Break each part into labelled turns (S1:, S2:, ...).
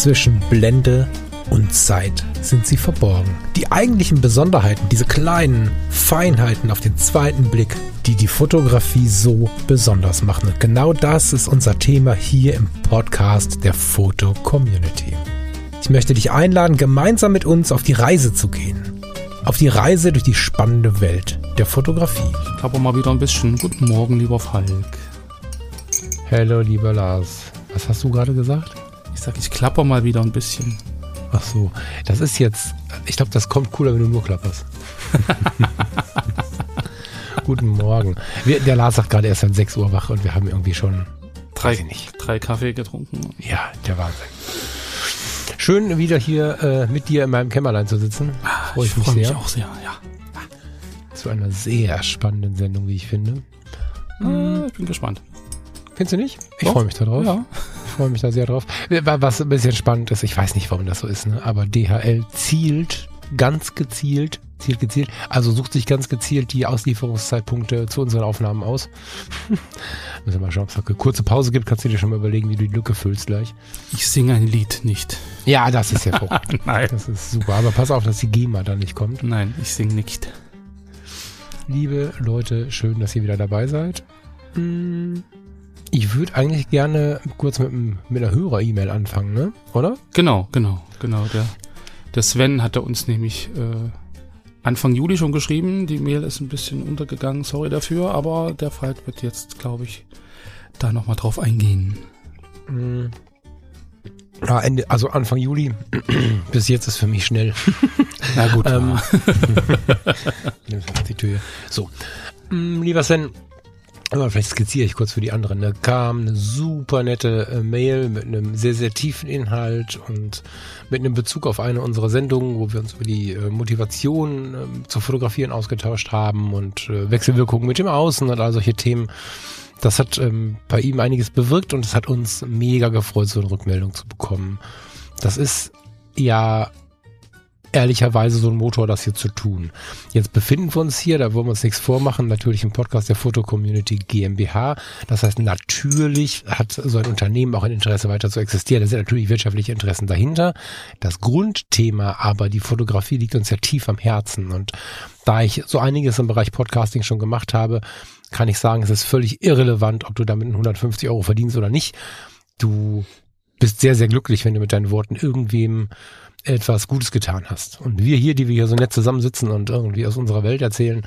S1: Zwischen Blende und Zeit sind sie verborgen. Die eigentlichen Besonderheiten, diese kleinen Feinheiten auf den zweiten Blick, die die Fotografie so besonders machen. Und genau das ist unser Thema hier im Podcast der Foto Community. Ich möchte dich einladen, gemeinsam mit uns auf die Reise zu gehen. Auf die Reise durch die spannende Welt der Fotografie.
S2: Ich klapper mal wieder ein bisschen. Guten Morgen, lieber Falk.
S1: Hallo, lieber Lars. Was hast du gerade gesagt?
S2: Ich sag, ich klapper mal wieder ein bisschen.
S1: Ach so, das ist jetzt, ich glaube, das kommt cooler, wenn du nur klapperst. Guten Morgen. Wir, der Lars sagt gerade erst seit 6 Uhr wach und wir haben irgendwie schon
S2: drei, nicht. drei Kaffee getrunken.
S1: Ja, der Wahnsinn. Schön wieder hier äh, mit dir in meinem Kämmerlein zu sitzen.
S2: Ah, Freue ich, ich mich freu sehr. Mich auch sehr, ja.
S1: Zu einer sehr spannenden Sendung, wie ich finde.
S2: Äh, ich bin gespannt.
S1: Findest du nicht? Ich freue mich darauf. Ja. Ich freue mich da sehr drauf. Was ein bisschen spannend ist, ich weiß nicht, warum das so ist, ne? aber DHL zielt ganz gezielt, zielt gezielt, also sucht sich ganz gezielt die Auslieferungszeitpunkte zu unseren Aufnahmen aus. Müssen wir mal schauen, ob es eine kurze Pause gibt, kannst du dir schon mal überlegen, wie du die Lücke füllst gleich.
S2: Ich singe ein Lied nicht.
S1: Ja, das ist hervorragend. Nein. Das ist super. Aber pass auf, dass die GEMA da nicht kommt.
S2: Nein, ich singe nicht.
S1: Liebe Leute, schön, dass ihr wieder dabei seid. Hm. Ich würde eigentlich gerne kurz mit, mit einer Hörer-E-Mail anfangen, ne? Oder?
S2: Genau, genau, genau. Der, der Sven hatte uns nämlich äh, Anfang Juli schon geschrieben. Die Mail ist ein bisschen untergegangen, sorry dafür, aber der Falk wird jetzt, glaube ich, da nochmal drauf eingehen.
S1: Mhm. Ja, Ende, also Anfang Juli. Bis jetzt ist für mich schnell.
S2: Na gut. ähm,
S1: die Tür. So. Mm, lieber Sven, aber vielleicht skizziere ich kurz für die anderen. Da kam eine super nette äh, Mail mit einem sehr, sehr tiefen Inhalt und mit einem Bezug auf eine unserer Sendungen, wo wir uns über die äh, Motivation äh, zu fotografieren ausgetauscht haben und äh, Wechselwirkungen mit dem Außen und all solche Themen. Das hat ähm, bei ihm einiges bewirkt und es hat uns mega gefreut, so eine Rückmeldung zu bekommen. Das ist ja ehrlicherweise so ein Motor, das hier zu tun. Jetzt befinden wir uns hier, da wollen wir uns nichts vormachen, natürlich im Podcast der Foto-Community GmbH. Das heißt, natürlich hat so ein Unternehmen auch ein Interesse weiter zu existieren. Da sind natürlich wirtschaftliche Interessen dahinter. Das Grundthema aber, die Fotografie liegt uns ja tief am Herzen. Und da ich so einiges im Bereich Podcasting schon gemacht habe, kann ich sagen, es ist völlig irrelevant, ob du damit 150 Euro verdienst oder nicht. Du bist sehr, sehr glücklich, wenn du mit deinen Worten irgendwem etwas Gutes getan hast. Und wir hier, die wir hier so nett zusammensitzen und irgendwie aus unserer Welt erzählen,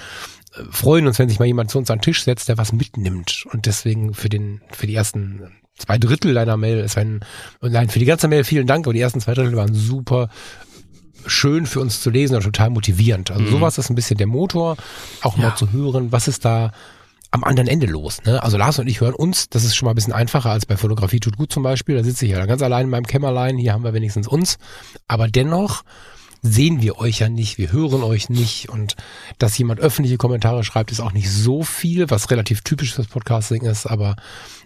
S1: äh, freuen uns, wenn sich mal jemand zu uns an den Tisch setzt, der was mitnimmt. Und deswegen für den, für die ersten zwei Drittel deiner Mail ist ein, nein, für die ganze Mail vielen Dank, aber die ersten zwei Drittel waren super schön für uns zu lesen und total motivierend. Also mhm. sowas ist ein bisschen der Motor, auch ja. mal zu hören, was ist da am anderen Ende los. Ne? Also Lars und ich hören uns, das ist schon mal ein bisschen einfacher als bei Fotografie tut gut zum Beispiel. Da sitze ich ja dann ganz allein in meinem Kämmerlein, hier haben wir wenigstens uns. Aber dennoch sehen wir euch ja nicht, wir hören euch nicht und dass jemand öffentliche Kommentare schreibt, ist auch nicht so viel, was relativ typisch fürs Podcasting ist, aber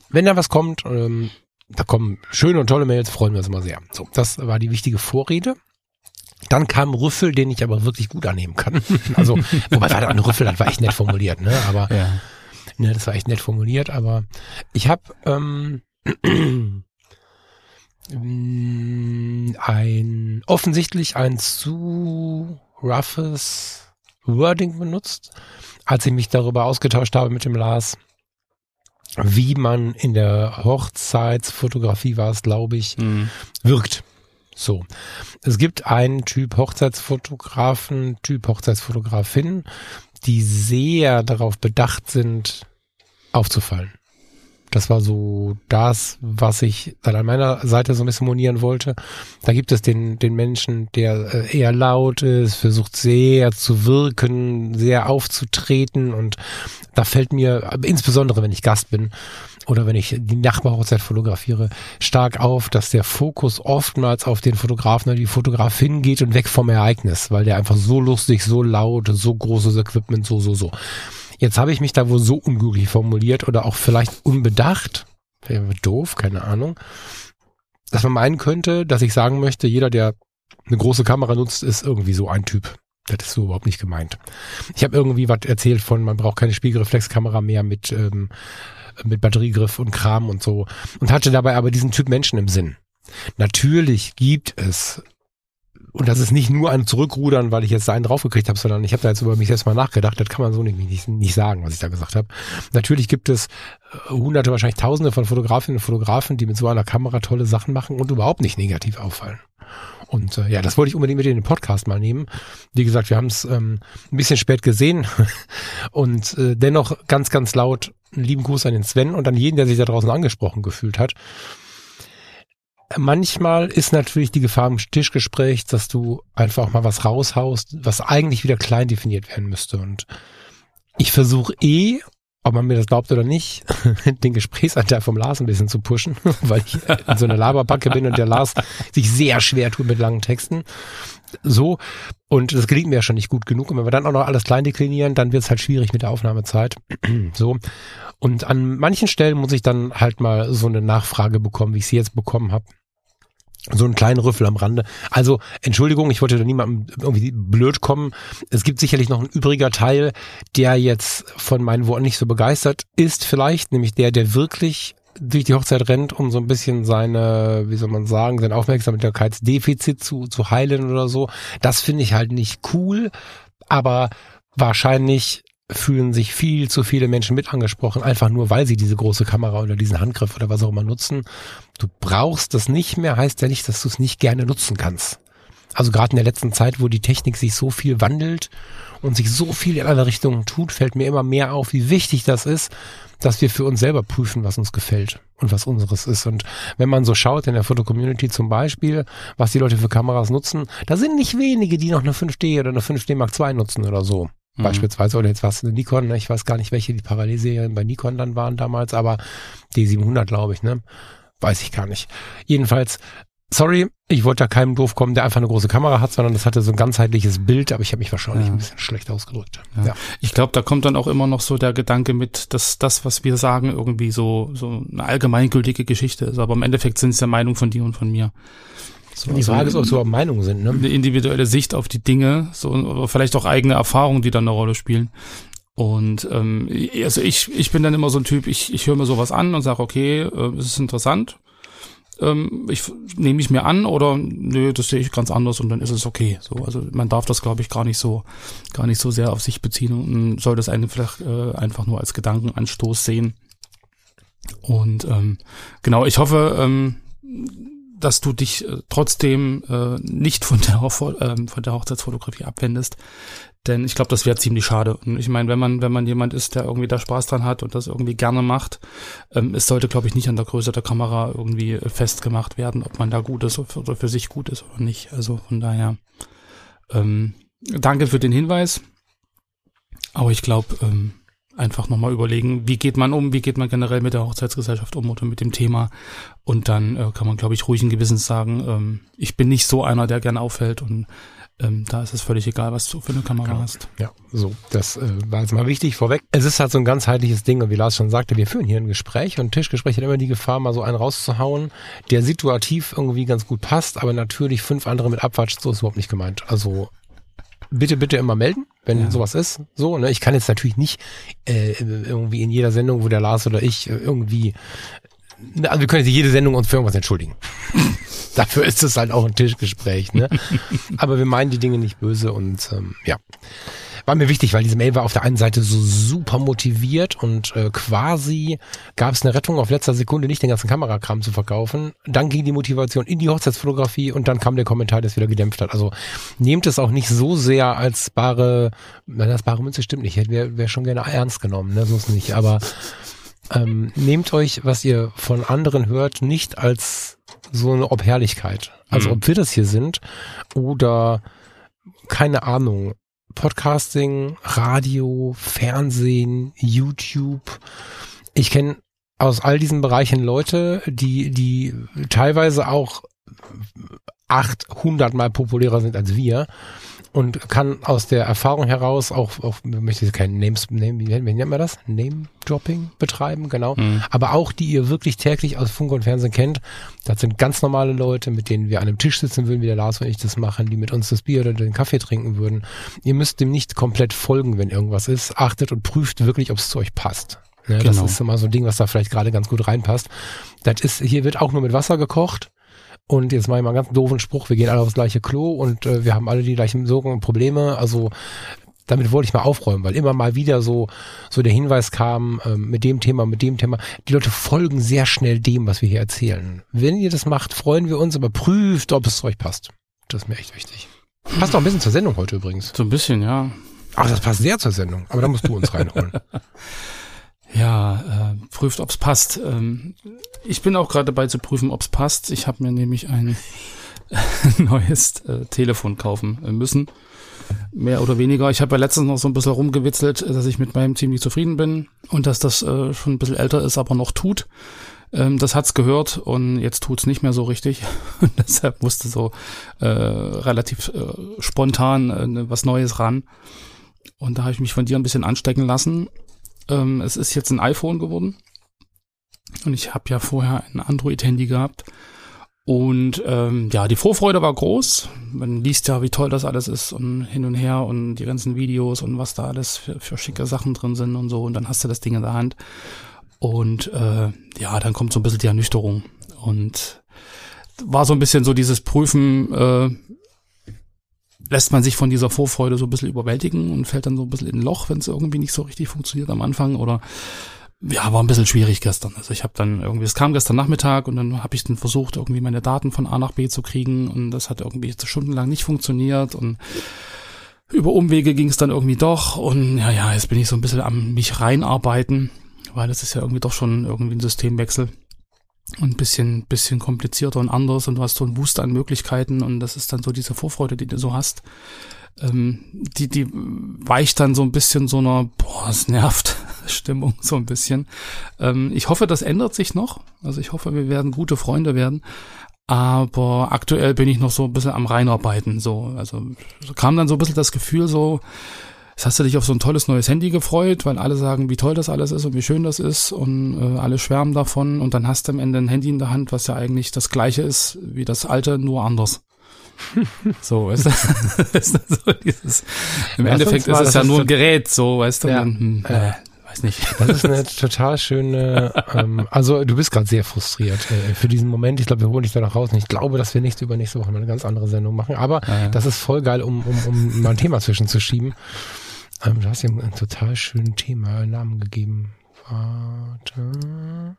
S1: wenn da was kommt, ähm, da kommen schöne und tolle Mails, freuen wir uns immer sehr. So, das war die wichtige Vorrede. Dann kam Rüffel, den ich aber wirklich gut annehmen kann. also, wobei war da ein Rüffel, das war echt nett formuliert, ne? Aber ja. Ne, das war echt nett formuliert, aber ich habe ähm, ein offensichtlich ein zu roughes Wording benutzt, als ich mich darüber ausgetauscht habe mit dem Lars, wie man in der Hochzeitsfotografie war es, glaube ich, mhm. wirkt. So. Es gibt einen Typ Hochzeitsfotografen, Typ Hochzeitsfotografin, die sehr darauf bedacht sind, aufzufallen. Das war so das, was ich dann an meiner Seite so ein bisschen monieren wollte. Da gibt es den, den Menschen, der äh, eher laut ist, versucht sehr zu wirken, sehr aufzutreten und da fällt mir, insbesondere wenn ich Gast bin oder wenn ich die Nachbarhochzeit fotografiere, stark auf, dass der Fokus oftmals auf den Fotografen oder die Fotografin geht und weg vom Ereignis, weil der einfach so lustig, so laut, so großes Equipment, so, so, so. Jetzt habe ich mich da wohl so unglücklich formuliert oder auch vielleicht unbedacht, doof, keine Ahnung, dass man meinen könnte, dass ich sagen möchte, jeder, der eine große Kamera nutzt, ist irgendwie so ein Typ. Das ist so überhaupt nicht gemeint. Ich habe irgendwie was erzählt von, man braucht keine Spiegelreflexkamera mehr mit, ähm, mit Batteriegriff und Kram und so. Und hatte dabei aber diesen Typ Menschen im Sinn. Natürlich gibt es und das ist nicht nur ein Zurückrudern, weil ich jetzt da einen draufgekriegt habe, sondern ich habe da jetzt über mich selbst mal nachgedacht. Das kann man so nicht, nicht, nicht sagen, was ich da gesagt habe. Natürlich gibt es äh, hunderte, wahrscheinlich tausende von Fotografinnen und Fotografen, die mit so einer Kamera tolle Sachen machen und überhaupt nicht negativ auffallen. Und äh, ja, das wollte ich unbedingt mit in den Podcast mal nehmen. Wie gesagt, wir haben es ähm, ein bisschen spät gesehen und äh, dennoch ganz, ganz laut einen lieben Gruß an den Sven und an jeden, der sich da draußen angesprochen gefühlt hat. Manchmal ist natürlich die Gefahr im Tischgespräch, dass du einfach mal was raushaust, was eigentlich wieder klein definiert werden müsste. Und ich versuche eh, ob man mir das glaubt oder nicht, den Gesprächsanteil vom Lars ein bisschen zu pushen, weil ich in so einer Laberbacke bin und der Lars sich sehr schwer tut mit langen Texten. So. Und das gelingt mir ja schon nicht gut genug. Und wenn wir dann auch noch alles klein deklinieren, dann wird es halt schwierig mit der Aufnahmezeit. so. Und an manchen Stellen muss ich dann halt mal so eine Nachfrage bekommen, wie ich sie jetzt bekommen habe so einen kleinen Rüffel am Rande. Also, Entschuldigung, ich wollte da niemandem irgendwie blöd kommen. Es gibt sicherlich noch ein übriger Teil, der jetzt von meinen Worten nicht so begeistert ist vielleicht, nämlich der, der wirklich durch die Hochzeit rennt, um so ein bisschen seine, wie soll man sagen, sein Aufmerksamkeitsdefizit zu, zu heilen oder so. Das finde ich halt nicht cool, aber wahrscheinlich fühlen sich viel zu viele Menschen mit angesprochen, einfach nur weil sie diese große Kamera oder diesen Handgriff oder was auch immer nutzen. Du brauchst das nicht mehr, heißt ja nicht, dass du es nicht gerne nutzen kannst. Also gerade in der letzten Zeit, wo die Technik sich so viel wandelt und sich so viel in alle Richtungen tut, fällt mir immer mehr auf, wie wichtig das ist, dass wir für uns selber prüfen, was uns gefällt und was unseres ist. Und wenn man so schaut in der Foto-Community zum Beispiel, was die Leute für Kameras nutzen, da sind nicht wenige, die noch eine 5D oder eine 5D Mark II nutzen oder so. Mhm. Beispielsweise, oder jetzt war es eine Nikon, ne? ich weiß gar nicht, welche die Parallelserien bei Nikon dann waren damals, aber D700, glaube ich, ne? Weiß ich gar nicht. Jedenfalls, sorry, ich wollte da keinem doof kommen, der einfach eine große Kamera hat, sondern das hatte so ein ganzheitliches Bild, aber ich habe mich wahrscheinlich ja. ein bisschen schlecht ausgedrückt.
S2: Ja. ja. Ich glaube, da kommt dann auch immer noch so der Gedanke mit, dass das, was wir sagen, irgendwie so, so eine allgemeingültige Geschichte ist. Aber im Endeffekt sind es ja Meinungen von dir und von mir.
S1: So, die Frage also, ist, ob es überhaupt Meinungen sind. Ne?
S2: Eine individuelle Sicht auf die Dinge, so oder vielleicht auch eigene Erfahrungen, die dann eine Rolle spielen. Und ähm, also ich, ich bin dann immer so ein Typ, ich, ich höre mir sowas an und sage, okay, äh, es ist interessant. Ähm, ich nehme ich mir an oder nö, das sehe ich ganz anders und dann ist es okay. So, also man darf das, glaube ich, gar nicht so, gar nicht so sehr auf sich beziehen und soll das eine vielleicht äh, einfach nur als Gedankenanstoß sehen. Und ähm, genau, ich hoffe, ähm, dass du dich äh, trotzdem äh, nicht von der, äh, von der Hochzeitsfotografie abwendest. Denn ich glaube, das wäre ziemlich schade. Und ich meine, wenn man, wenn man jemand ist, der irgendwie da Spaß dran hat und das irgendwie gerne macht, ähm, es sollte, glaube ich, nicht an der Größe der Kamera irgendwie äh, festgemacht werden, ob man da gut ist oder für sich gut ist oder nicht. Also von daher, ähm, danke für den Hinweis. Aber ich glaube, ähm, einfach nochmal überlegen, wie geht man um, wie geht man generell mit der Hochzeitsgesellschaft um oder mit dem Thema. Und dann äh, kann man, glaube ich, ruhigen Gewissens sagen, ähm, ich bin nicht so einer, der gern auffällt und ähm, da ist es völlig egal, was du für eine Kamera genau. hast.
S1: Ja, so, das äh, war jetzt mal wichtig vorweg. Es ist halt so ein ganzheitliches Ding und wie Lars schon sagte, wir führen hier ein Gespräch und ein Tischgespräch hat immer die Gefahr, mal so einen rauszuhauen, der situativ irgendwie ganz gut passt, aber natürlich fünf andere mit abwatscht, so ist überhaupt nicht gemeint. Also bitte, bitte immer melden, wenn ja. sowas ist. So, ne? Ich kann jetzt natürlich nicht äh, irgendwie in jeder Sendung, wo der Lars oder ich irgendwie also wir können jetzt jede Sendung uns für irgendwas entschuldigen. Dafür ist es halt auch ein Tischgespräch, ne? Aber wir meinen die Dinge nicht böse und ähm, ja. War mir wichtig, weil diese Mail war auf der einen Seite so super motiviert und äh, quasi gab es eine Rettung auf letzter Sekunde, nicht den ganzen Kamerakram zu verkaufen. Dann ging die Motivation in die Hochzeitsfotografie und dann kam der Kommentar, der es wieder gedämpft hat. Also nehmt es auch nicht so sehr als bare, nein, das bare Münze stimmt nicht, hätte wäre wär schon gerne ernst genommen, ne? So ist nicht. Aber ähm, nehmt euch, was ihr von anderen hört, nicht als so eine Obherrlichkeit. Also mhm. ob wir das hier sind oder keine Ahnung, Podcasting, Radio, Fernsehen, YouTube. Ich kenne aus all diesen Bereichen Leute, die, die teilweise auch 800 mal populärer sind als wir und kann aus der Erfahrung heraus auch, auch möchte ich kein Names, Name, wie nennt man das? Name-Dropping betreiben, genau. Mhm. Aber auch die ihr wirklich täglich aus Funk und Fernsehen kennt. Das sind ganz normale Leute, mit denen wir an einem Tisch sitzen würden, wie der Lars und ich das machen, die mit uns das Bier oder den Kaffee trinken würden. Ihr müsst dem nicht komplett folgen, wenn irgendwas ist. Achtet und prüft wirklich, ob es zu euch passt. Ja, genau. Das ist immer so ein Ding, was da vielleicht gerade ganz gut reinpasst. Das ist, hier wird auch nur mit Wasser gekocht und jetzt mache ich mal einen ganz doofen Spruch, wir gehen alle aufs gleiche Klo und äh, wir haben alle die gleichen Sorgen und Probleme. Also damit wollte ich mal aufräumen, weil immer mal wieder so, so der Hinweis kam, ähm, mit dem Thema, mit dem Thema. Die Leute folgen sehr schnell dem, was wir hier erzählen. Wenn ihr das macht, freuen wir uns, aber prüft, ob es zu euch passt. Das ist mir echt wichtig. Passt auch ein bisschen zur Sendung heute übrigens.
S2: So ein bisschen, ja.
S1: Ach, das passt sehr zur Sendung. Aber da musst du uns reinholen.
S2: Ja, äh, prüft, ob's passt. Ähm, ich bin auch gerade dabei zu prüfen, ob's passt. Ich habe mir nämlich ein neues äh, Telefon kaufen müssen. Mehr oder weniger. Ich habe ja letztens noch so ein bisschen rumgewitzelt, dass ich mit meinem ziemlich zufrieden bin und dass das äh, schon ein bisschen älter ist, aber noch tut. Ähm, das hat's gehört und jetzt tut's nicht mehr so richtig. Und deshalb musste so äh, relativ äh, spontan äh, was Neues ran. Und da habe ich mich von dir ein bisschen anstecken lassen ähm, es ist jetzt ein iPhone geworden. Und ich habe ja vorher ein Android-Handy gehabt. Und ähm, ja, die Vorfreude war groß. Man liest ja, wie toll das alles ist und hin und her und die ganzen Videos und was da alles für, für schicke Sachen drin sind und so. Und dann hast du das Ding in der Hand. Und äh, ja, dann kommt so ein bisschen die Ernüchterung. Und war so ein bisschen so dieses Prüfen, äh, lässt man sich von dieser Vorfreude so ein bisschen überwältigen und fällt dann so ein bisschen in ein Loch, wenn es irgendwie nicht so richtig funktioniert am Anfang oder ja, war ein bisschen schwierig gestern. Also ich habe dann irgendwie, es kam gestern Nachmittag und dann habe ich dann versucht, irgendwie meine Daten von A nach B zu kriegen und das hat irgendwie stundenlang nicht funktioniert und über Umwege ging es dann irgendwie doch und ja, ja, jetzt bin ich so ein bisschen am mich reinarbeiten, weil das ist ja irgendwie doch schon irgendwie ein Systemwechsel und ein bisschen, bisschen komplizierter und anders und du hast so ein Wust an Möglichkeiten und das ist dann so diese Vorfreude, die du so hast. Ähm, die, die weicht dann so ein bisschen so einer, boah, es nervt Stimmung so ein bisschen. Ähm, ich hoffe, das ändert sich noch. Also ich hoffe, wir werden gute Freunde werden. Aber aktuell bin ich noch so ein bisschen am Reinarbeiten. So, also so kam dann so ein bisschen das Gefühl so, Jetzt hast du dich auf so ein tolles neues Handy gefreut, weil alle sagen, wie toll das alles ist und wie schön das ist und äh, alle schwärmen davon und dann hast du am Ende ein Handy in der Hand, was ja eigentlich das gleiche ist wie das alte, nur anders. so, weißt du? so dieses, Im ja, Endeffekt ist es ja nur ein Gerät, so, weißt du? Ja, dann, hm, äh, weiß nicht.
S1: Das ist eine total schöne, ähm, also du bist gerade sehr frustriert äh, für diesen Moment. Ich glaube, wir holen dich da noch raus und ich glaube, dass wir nächste übernächste Woche mal eine ganz andere Sendung machen. Aber ja. das ist voll geil, um, um, um mal ein Thema zwischenzuschieben. Ähm, du hast ihm ein total schönen Thema, einen Namen gegeben. Warte.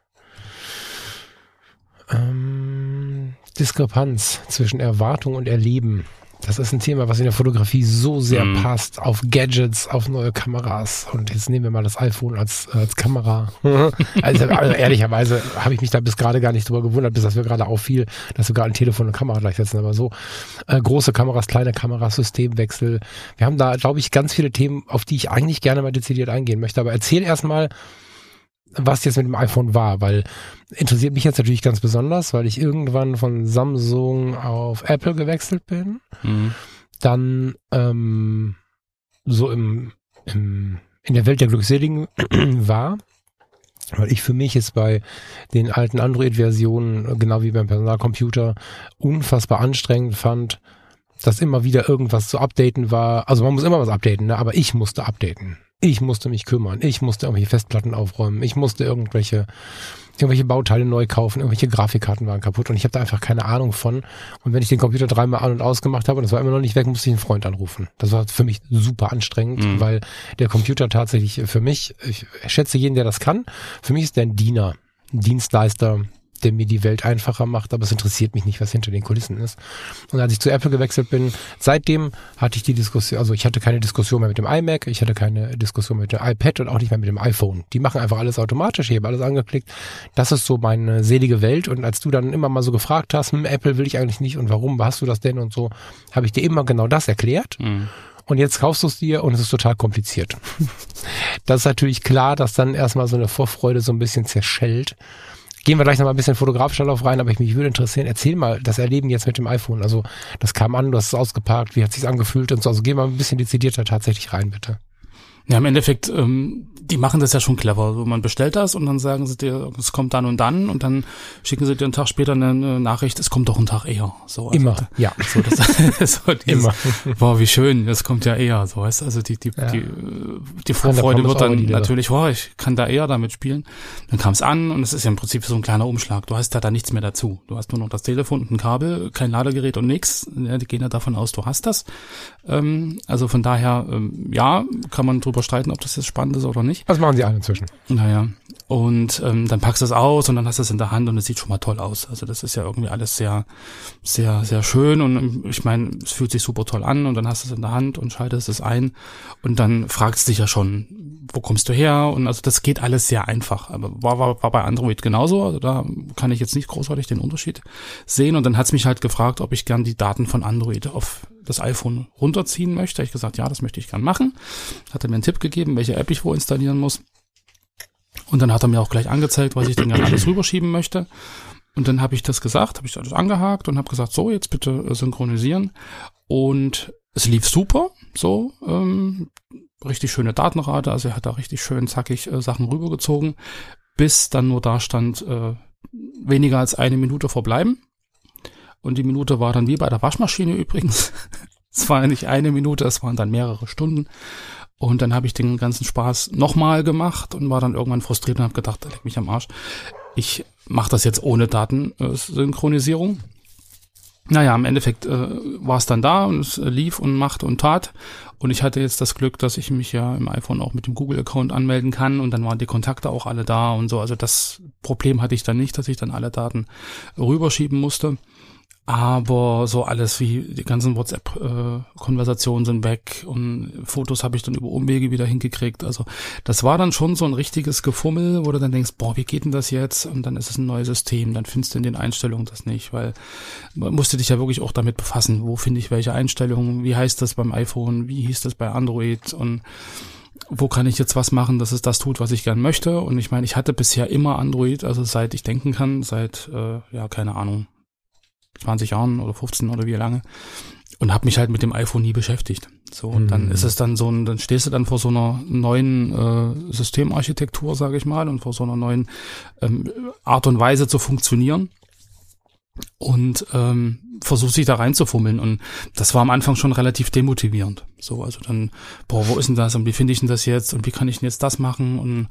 S1: Ähm, Diskrepanz zwischen Erwartung und Erleben. Das ist ein Thema, was in der Fotografie so sehr mm. passt, auf Gadgets, auf neue Kameras. Und jetzt nehmen wir mal das iPhone als, als Kamera. also, also, ehrlicherweise habe ich mich da bis gerade gar nicht drüber gewundert, bis das mir gerade auffiel, dass wir gerade ein Telefon und Kamera gleichsetzen. Aber so äh, große Kameras, kleine Kameras, Systemwechsel. Wir haben da, glaube ich, ganz viele Themen, auf die ich eigentlich gerne mal dezidiert eingehen möchte. Aber erzähl erstmal, was jetzt mit dem iPhone war, weil interessiert mich jetzt natürlich ganz besonders, weil ich irgendwann von Samsung auf Apple gewechselt bin. Mhm. Dann ähm, so im, im, in der Welt der Glückseligen war. Weil ich für mich jetzt bei den alten Android-Versionen, genau wie beim Personalcomputer, unfassbar anstrengend fand, dass immer wieder irgendwas zu updaten war. Also man muss immer was updaten, ne? aber ich musste updaten. Ich musste mich kümmern. Ich musste irgendwelche Festplatten aufräumen. Ich musste irgendwelche irgendwelche Bauteile neu kaufen, irgendwelche Grafikkarten waren kaputt und ich habe da einfach keine Ahnung von. Und wenn ich den Computer dreimal an und ausgemacht habe und es war immer noch nicht weg, musste ich einen Freund anrufen. Das war für mich super anstrengend, mhm. weil der Computer tatsächlich für mich, ich schätze jeden, der das kann, für mich ist der ein Diener, Dienstleister, der mir die Welt einfacher macht, aber es interessiert mich nicht, was hinter den Kulissen ist. Und als ich zu Apple gewechselt bin, seitdem hatte ich die Diskussion, also ich hatte keine Diskussion mehr mit dem iMac, ich hatte keine Diskussion mit dem iPad und auch nicht mehr mit dem iPhone. Die machen einfach alles automatisch, ich habe alles angeklickt. Das ist so meine selige Welt und als du dann immer mal so gefragt hast, hm, Apple will ich eigentlich nicht und warum, hast du das denn und so, habe ich dir immer genau das erklärt. Mhm. Und jetzt kaufst du es dir und es ist total kompliziert. das ist natürlich klar, dass dann erstmal so eine Vorfreude so ein bisschen zerschellt. Gehen wir gleich noch mal ein bisschen fotografischer drauf rein, aber ich mich würde interessieren, erzähl mal das Erleben jetzt mit dem iPhone. Also das kam an, du hast es ausgeparkt, wie hat es sich angefühlt und so. Also geh mal ein bisschen dezidierter tatsächlich rein, bitte.
S2: Ja, im Endeffekt, ähm, die machen das ja schon clever. So, man bestellt das und dann sagen sie dir, es kommt dann und dann und dann schicken sie dir einen Tag später eine, Nachricht, es kommt doch einen Tag eher. So,
S1: also, Immer, ja.
S2: So, das, so dieses, Immer. Boah, wie schön, das kommt ja eher, so weißt Also die, die, ja. die, die Vorfreude wird dann natürlich, boah, ich kann da eher damit spielen. Dann kam es an und es ist ja im Prinzip so ein kleiner Umschlag. Du hast da da nichts mehr dazu. Du hast nur noch das Telefon und ein Kabel, kein Ladegerät und nix. Ja, die gehen ja davon aus, du hast das. Ähm, also von daher, ähm, ja, kann man drüber streiten, ob das jetzt spannend ist oder nicht.
S1: Was machen sie alle inzwischen?
S2: Naja, und ähm, dann packst du es aus und dann hast du es in der Hand und es sieht schon mal toll aus. Also das ist ja irgendwie alles sehr, sehr, sehr schön und ähm, ich meine, es fühlt sich super toll an und dann hast du es in der Hand und schaltest es ein und dann fragst du dich ja schon, wo kommst du her? Und also das geht alles sehr einfach. Aber war, war, war bei Android genauso. Also da kann ich jetzt nicht großartig den Unterschied sehen. Und dann hat's mich halt gefragt, ob ich gern die Daten von Android auf das iPhone runterziehen möchte. Ich gesagt, ja, das möchte ich gern machen. Hat er mir einen Tipp gegeben, welche App ich wo installieren muss. Und dann hat er mir auch gleich angezeigt, was ich denn gerne alles rüberschieben möchte. Und dann habe ich das gesagt, habe ich alles angehakt und habe gesagt, so, jetzt bitte äh, synchronisieren. Und es lief super, so, ähm, richtig schöne Datenrate, also er hat da richtig schön zackig äh, Sachen rübergezogen, bis dann nur da stand, äh, weniger als eine Minute verbleiben. Und die Minute war dann wie bei der Waschmaschine übrigens. es war nicht eine Minute, es waren dann mehrere Stunden. Und dann habe ich den ganzen Spaß nochmal gemacht und war dann irgendwann frustriert und habe gedacht, leck mich am Arsch. Ich mache das jetzt ohne Datensynchronisierung. Naja, im Endeffekt äh, war es dann da und es lief und machte und tat. Und ich hatte jetzt das Glück, dass ich mich ja im iPhone auch mit dem Google-Account anmelden kann und dann waren die Kontakte auch alle da und so. Also das Problem hatte ich dann nicht, dass ich dann alle Daten rüberschieben musste. Aber so alles wie die ganzen WhatsApp-Konversationen sind weg und Fotos habe ich dann über Umwege wieder hingekriegt. Also das war dann schon so ein richtiges Gefummel, wo du dann denkst, boah, wie geht denn das jetzt? Und dann ist es ein neues System, dann findest du in den Einstellungen das nicht, weil man musste dich ja wirklich auch damit befassen, wo finde ich welche Einstellungen, wie heißt das beim iPhone, wie hieß das bei Android und wo kann ich jetzt was machen, dass es das tut, was ich gern möchte. Und ich meine, ich hatte bisher immer Android, also seit ich denken kann, seit, äh, ja, keine Ahnung, 20 Jahren oder 15 oder wie lange und habe mich halt mit dem iPhone nie beschäftigt. So und mhm. dann ist es dann so ein, dann stehst du dann vor so einer neuen äh, Systemarchitektur, sage ich mal, und vor so einer neuen ähm, Art und Weise zu funktionieren und ähm, versucht sich da reinzufummeln. Und das war am Anfang schon relativ demotivierend. So, also dann, boah, wo ist denn das? Und wie finde ich denn das jetzt? Und wie kann ich denn jetzt das machen? Und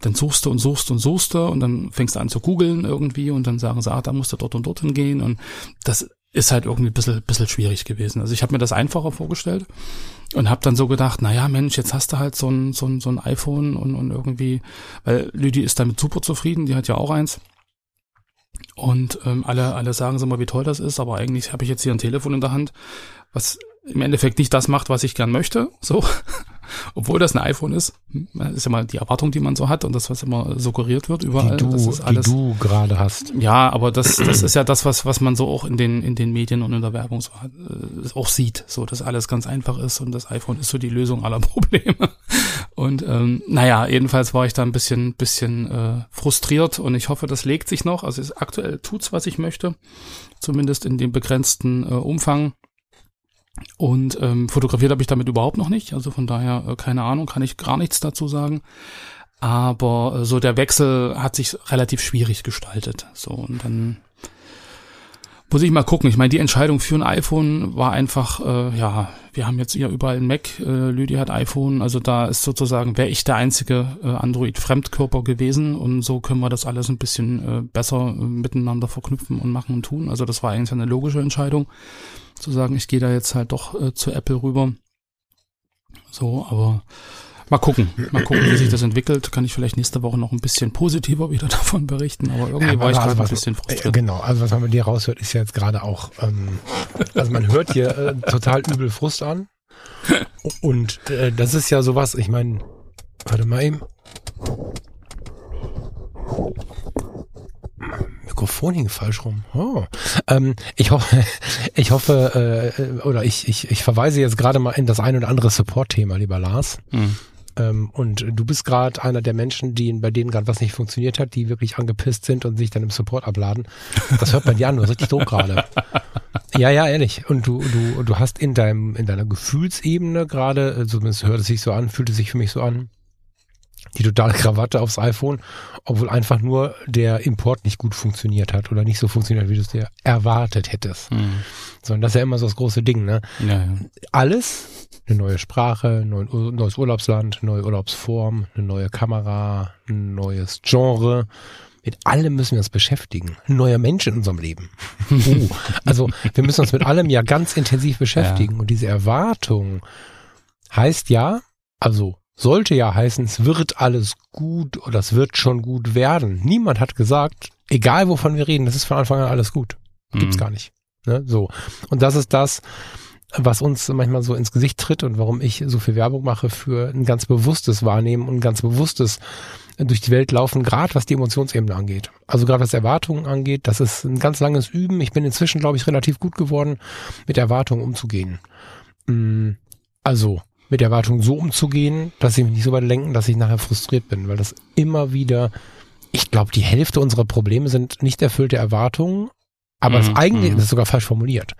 S2: dann suchst du und suchst und suchst du. Und dann fängst du an zu googeln irgendwie. Und dann sagen sie, ah, da musst du dort und dort hingehen. Und das ist halt irgendwie ein bisschen, bisschen schwierig gewesen. Also ich habe mir das einfacher vorgestellt und habe dann so gedacht, naja, Mensch, jetzt hast du halt so ein, so ein, so ein iPhone und, und irgendwie, weil Lüdi ist damit super zufrieden, die hat ja auch eins. Und ähm, alle, alle sagen so mal, wie toll das ist, aber eigentlich habe ich jetzt hier ein Telefon in der Hand, was im Endeffekt nicht das macht, was ich gern möchte. So. obwohl das ein iPhone ist, hm, ist ja mal die Erwartung, die man so hat und das, was immer suggeriert wird überall.
S1: Die du, alles, die du gerade hast.
S2: Ja, aber das, das ist ja das, was, was man so auch in den, in den Medien und in der Werbung so hat, äh, auch sieht, so, dass alles ganz einfach ist und das iPhone ist so die Lösung aller Probleme. Und ähm, naja, jedenfalls war ich da ein bisschen, bisschen äh, frustriert und ich hoffe, das legt sich noch. Also es, aktuell tut's, was ich möchte, zumindest in dem begrenzten äh, Umfang. Und ähm, fotografiert habe ich damit überhaupt noch nicht. Also von daher, äh, keine Ahnung, kann ich gar nichts dazu sagen. Aber äh, so der Wechsel hat sich relativ schwierig gestaltet. So, und dann muss ich mal gucken. Ich meine, die Entscheidung für ein iPhone war einfach, äh, ja, wir haben jetzt ja überall ein Mac, äh, Lydia hat iPhone, also da ist sozusagen, wäre ich der einzige äh, Android-Fremdkörper gewesen und so können wir das alles ein bisschen äh, besser äh, miteinander verknüpfen und machen und tun. Also das war eigentlich eine logische Entscheidung zu sagen, ich gehe da jetzt halt doch äh, zu Apple rüber. So, aber mal gucken, mal gucken, wie sich das entwickelt. Kann ich vielleicht nächste Woche noch ein bisschen positiver wieder davon berichten, aber irgendwie ja, war ich also gerade ein bisschen frustriert. Äh,
S1: genau, also was man bei dir raushört, ist ja jetzt gerade auch, ähm, also man hört hier äh, total übel Frust an. Und äh, das ist ja sowas, ich meine, warte mal eben. Mikrofon hing falsch rum. Oh. Ähm, ich, ho ich hoffe, äh, oder ich, ich, ich verweise jetzt gerade mal in das ein oder andere Support-Thema, lieber Lars. Mhm. Ähm, und du bist gerade einer der Menschen, die bei denen gerade was nicht funktioniert hat, die wirklich angepisst sind und sich dann im Support abladen. Das hört man dir an, du hast richtig Druck gerade. Ja, ja, ehrlich. Und du, du, du hast in deinem, in deiner Gefühlsebene gerade, äh, zumindest hört es sich so an, fühlt es sich für mich so an, die totale Krawatte aufs iPhone, obwohl einfach nur der Import nicht gut funktioniert hat oder nicht so funktioniert, wie du es dir erwartet hättest.
S2: Hm.
S1: Sondern das ist ja immer so das große Ding, ne?
S2: Ja, ja.
S1: Alles, eine neue Sprache, ein neu- neues Urlaubsland, neue Urlaubsform, eine neue Kamera, ein neues Genre. Mit allem müssen wir uns beschäftigen. Ein neuer Mensch in unserem Leben. uh, also wir müssen uns mit allem ja ganz intensiv beschäftigen. Und diese Erwartung heißt ja, also sollte ja heißen, es wird alles gut oder es wird schon gut werden. Niemand hat gesagt, egal wovon wir reden, das ist von Anfang an alles gut. Gibt's
S2: Mhm.
S1: gar nicht. Ne? So. Und das ist das, was uns manchmal so ins Gesicht tritt und warum ich so viel Werbung mache für ein ganz bewusstes Wahrnehmen und ein ganz bewusstes durch die Welt laufen, gerade was die Emotionsebene angeht. Also gerade was Erwartungen angeht, das ist ein ganz langes Üben. Ich bin inzwischen, glaube ich, relativ gut geworden, mit Erwartungen umzugehen. Mm, Also mit Erwartungen so umzugehen, dass sie mich nicht so weit lenken, dass ich nachher frustriert bin, weil das immer wieder, ich glaube, die Hälfte unserer Probleme sind nicht erfüllte Erwartungen, aber
S2: Mhm,
S1: das eigentlich,
S2: mhm.
S1: das ist sogar falsch formuliert.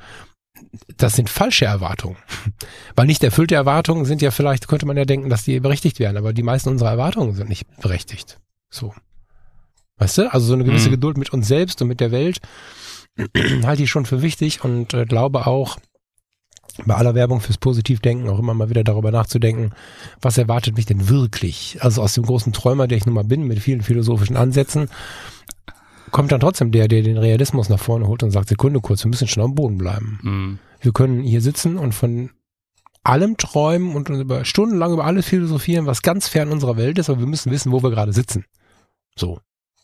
S1: Das sind falsche Erwartungen. Weil nicht erfüllte Erwartungen sind ja vielleicht, könnte man ja denken, dass die berechtigt wären, aber die meisten unserer Erwartungen sind nicht berechtigt. So. Weißt du? Also so eine gewisse
S2: Mhm.
S1: Geduld mit uns selbst und mit der Welt halte ich schon für wichtig und äh, glaube auch, bei aller Werbung fürs Positivdenken auch immer mal wieder darüber nachzudenken, was erwartet mich denn wirklich? Also aus dem großen Träumer, der ich nun mal bin, mit vielen philosophischen Ansätzen, kommt dann trotzdem der, der den Realismus nach vorne holt und sagt, Sekunde kurz, wir müssen schon am Boden bleiben.
S2: Hm.
S1: Wir können hier sitzen und von allem träumen und uns über stundenlang über alles philosophieren, was ganz fern unserer Welt ist, aber wir müssen wissen, wo wir gerade sitzen. So.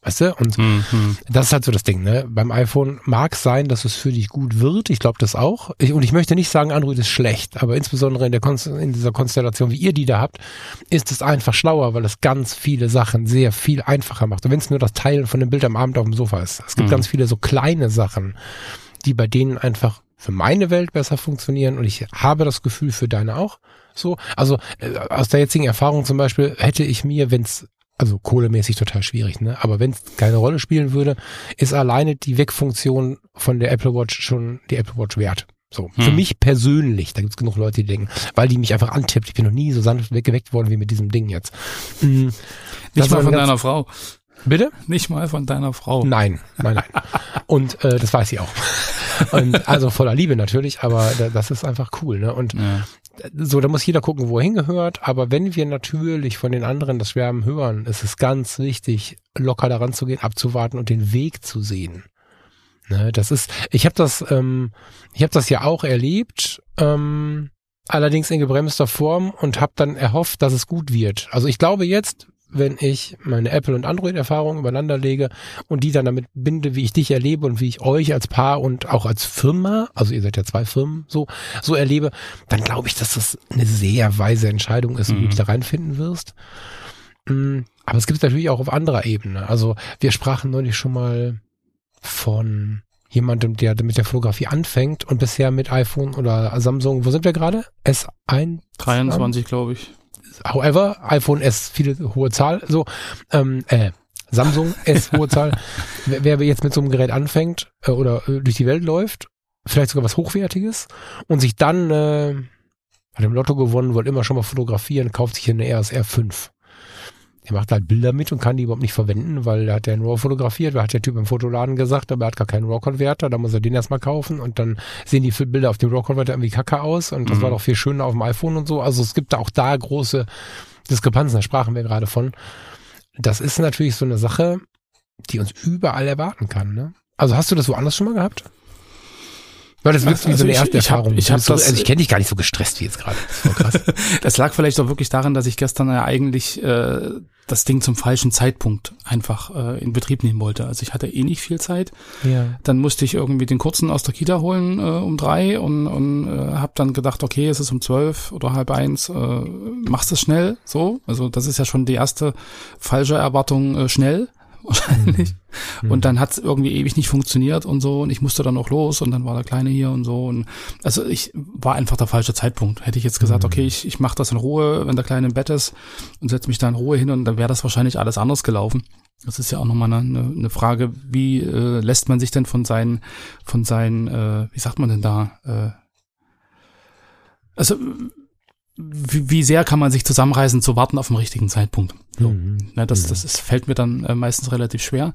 S1: Weißt du? Und
S2: Hm, hm.
S1: das ist halt so das Ding, ne? Beim iPhone mag es sein, dass es für dich gut wird. Ich glaube das auch. Ich, und ich möchte nicht sagen, Android ist schlecht, aber insbesondere in, der Konst in dieser Konstellation, wie ihr die da habt, ist es einfach schlauer, weil es ganz viele Sachen sehr viel einfacher macht. Und wenn es nur das Teilen von dem Bild am Abend auf dem Sofa ist. Es gibt
S2: Mhm.
S1: ganz viele so kleine Sachen, die bei denen einfach für meine Welt besser funktionieren und ich habe das Gefühl für deine auch. So, also äh, aus der jetzigen Erfahrung zum Beispiel hätte ich mir, wenn es also kohlemäßig total schwierig, ne? Aber wenn es keine Rolle spielen würde, ist alleine die Wegfunktion von der Apple Watch schon die Apple Watch wert. So, für
S2: Hm.
S1: mich persönlich, da gibt's genug Leute, die denken, weil die mich einfach antippt. Ich bin noch nie so sanft weggeweckt worden wie mit diesem Ding jetzt. Das
S2: Nicht
S1: war
S2: mal von deiner Frau.
S1: Bitte?
S2: Nicht mal von deiner Frau.
S1: Nein, nein, nein. Und äh, das weiß sie auch. Und also voller Liebe natürlich, aber da, das ist einfach cool, ne? Und
S2: Ja.
S1: so, da muss jeder gucken, wo er hingehört. Aber wenn wir natürlich von den anderen das Schwärmen hören, ist es ganz wichtig, locker daran zu gehen, abzuwarten und den Weg zu sehen. Ne, das ist, ich habe das, ähm, ich habe das ja auch erlebt, ähm, allerdings in gebremster Form und habe dann erhofft, dass es gut wird. Also ich glaube jetzt, wenn ich meine Apple- und Android-Erfahrungen übereinander lege und die dann damit binde, wie ich dich erlebe und wie ich euch als Paar und auch als Firma, also ihr seid ja zwei Firmen, so, so erlebe, dann glaube ich, dass das eine sehr weise Entscheidung ist, wie du
S2: Mhm.
S1: dich da reinfinden wirst. Mm, Aber es gibt es natürlich auch auf anderer Ebene. Also wir sprachen neulich schon mal von jemandem, der mit der Fotografie anfängt und bisher mit iPhone oder Samsung, wo sind wir gerade? S1?
S2: 23, glaube ich.
S1: However, iPhone S, viele hohe Zahl, so, ähm, äh, Samsung S, hohe Zahl. Wer, wer jetzt mit so einem Gerät anfängt äh, oder äh, durch die Welt läuft, vielleicht sogar was Hochwertiges und sich dann, äh, hat im Lotto gewonnen, wollte immer schon mal fotografieren, kauft sich hier eine RS R5. Der macht halt Bilder mit und kann die überhaupt nicht verwenden, weil er hat ja in RAW fotografiert, da hat der Typ im Fotoladen gesagt, aber er hat gar keinen RAW-Konverter, da muss er den erstmal kaufen und dann sehen die Bilder auf dem RAW-Konverter irgendwie kacke aus und das
S2: Mhm.
S1: war doch viel schöner auf dem iPhone und so. Also es gibt da auch da große Diskrepanzen, da sprachen wir gerade von. Das ist natürlich so eine Sache, die uns überall erwarten kann. Ne? Also hast du das woanders schon mal gehabt? Weil das wirkt wie so
S2: Also
S1: eine
S2: ich-
S1: erste
S2: ich
S1: Erfahrung.
S2: ich
S1: Du
S2: hab
S1: bist so,
S2: das-
S1: also ich kenne dich gar nicht so gestresst wie jetzt gerade. Das.
S2: Das lag vielleicht auch wirklich daran, dass ich gestern ja eigentlich äh, das Ding zum falschen Zeitpunkt einfach äh, in Betrieb nehmen wollte. Also ich hatte eh nicht viel Zeit.
S1: ja.
S2: Dann musste ich irgendwie den kurzen aus der Kita holen äh, um drei und, und äh, habe dann gedacht, okay, es ist um zwölf oder halb eins, äh, machst es schnell, so. Also das ist ja schon die erste falsche Erwartung, äh, schnell wahrscheinlich.
S1: Mhm.
S2: Und dann hat es irgendwie ewig nicht funktioniert und so und ich musste dann auch los und dann war der Kleine hier und so. Und also ich war einfach der falsche Zeitpunkt. Hätte ich jetzt gesagt,
S1: Mhm.
S2: okay, ich, ich mache das in Ruhe, wenn der Kleine im Bett ist und setze mich da in Ruhe hin und dann wäre das wahrscheinlich alles anders gelaufen. Das ist ja auch nochmal eine, eine Frage, wie äh, lässt man sich denn von seinen, von seinen, äh, wie sagt man denn da, äh, also wie, wie sehr kann man sich zusammenreißen zu warten auf den richtigen Zeitpunkt? So. Mhm. Ja, das, mhm. das ist, fällt mir dann äh, meistens relativ schwer.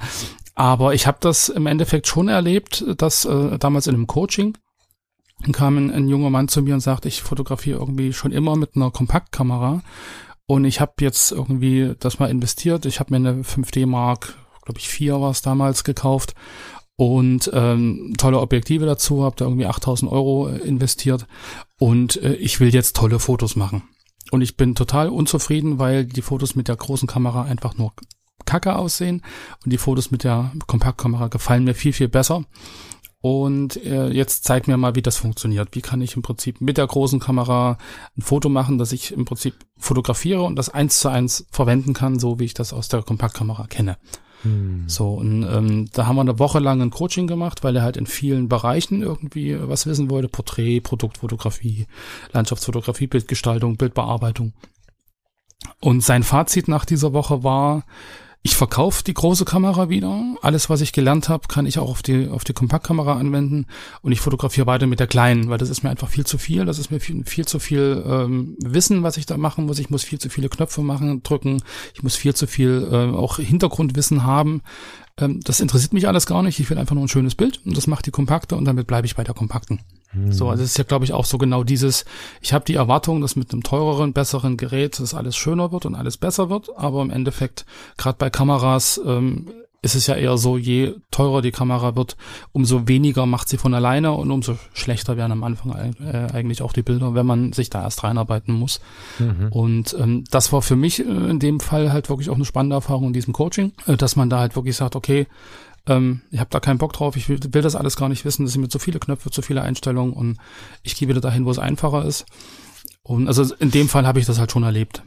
S2: Aber ich habe das im Endeffekt schon erlebt, dass äh, damals in einem Coaching kam ein, ein junger Mann zu mir und sagt, ich fotografiere irgendwie schon immer mit einer Kompaktkamera und ich habe jetzt irgendwie das mal investiert. Ich habe mir eine 5D Mark, glaube ich 4 war es damals, gekauft und ähm, tolle Objektive dazu, habe da irgendwie 8000 Euro investiert und äh, ich will jetzt tolle Fotos machen. Und ich bin total unzufrieden, weil die Fotos mit der großen Kamera einfach nur kacke aussehen und die Fotos mit der Kompaktkamera gefallen mir viel, viel besser. Und äh, jetzt zeig mir mal, wie das funktioniert. Wie kann ich im Prinzip mit der großen Kamera ein Foto machen, dass ich im Prinzip fotografiere und das eins zu eins verwenden kann, so wie ich das aus der Kompaktkamera kenne. Hm. So, und ähm, da haben wir eine Woche lang ein Coaching gemacht, weil er halt in vielen Bereichen irgendwie was wissen wollte. Porträt, Produktfotografie, Landschaftsfotografie, Bildgestaltung, Bildbearbeitung. Und sein Fazit nach dieser Woche war, ich verkaufe die große Kamera wieder. Alles, was ich gelernt habe, kann ich auch auf die, auf die Kompaktkamera anwenden. Und ich fotografiere weiter mit der kleinen, weil das ist mir einfach viel zu viel. Das ist mir viel, viel zu viel ähm, Wissen, was ich da machen muss. Ich muss viel zu viele Knöpfe machen, drücken. Ich muss viel zu viel äh, auch Hintergrundwissen haben. Ähm, das interessiert mich alles gar nicht. Ich will einfach nur ein schönes Bild und das macht die kompakte und damit bleibe ich bei der kompakten. Hm. So, also es ist ja, glaube ich, auch so genau dieses, ich habe die Erwartung, dass mit einem teureren, besseren Gerät das alles schöner wird und alles besser wird, aber im Endeffekt, gerade bei Kameras, ähm, ist es ja eher so, je teurer die Kamera wird, umso weniger macht sie von alleine und umso schlechter werden am Anfang äh, eigentlich auch die Bilder, wenn man sich da erst reinarbeiten muss. Mhm. Und ähm, das war für mich äh, in dem Fall halt wirklich auch eine spannende Erfahrung in diesem Coaching, äh, dass man da halt wirklich sagt, okay, ähm, ich habe da keinen Bock drauf, ich will, will das alles gar nicht wissen, das sind mir zu viele Knöpfe, zu viele Einstellungen und ich gehe wieder dahin, wo es einfacher ist. Und also in dem Fall habe ich das halt schon erlebt.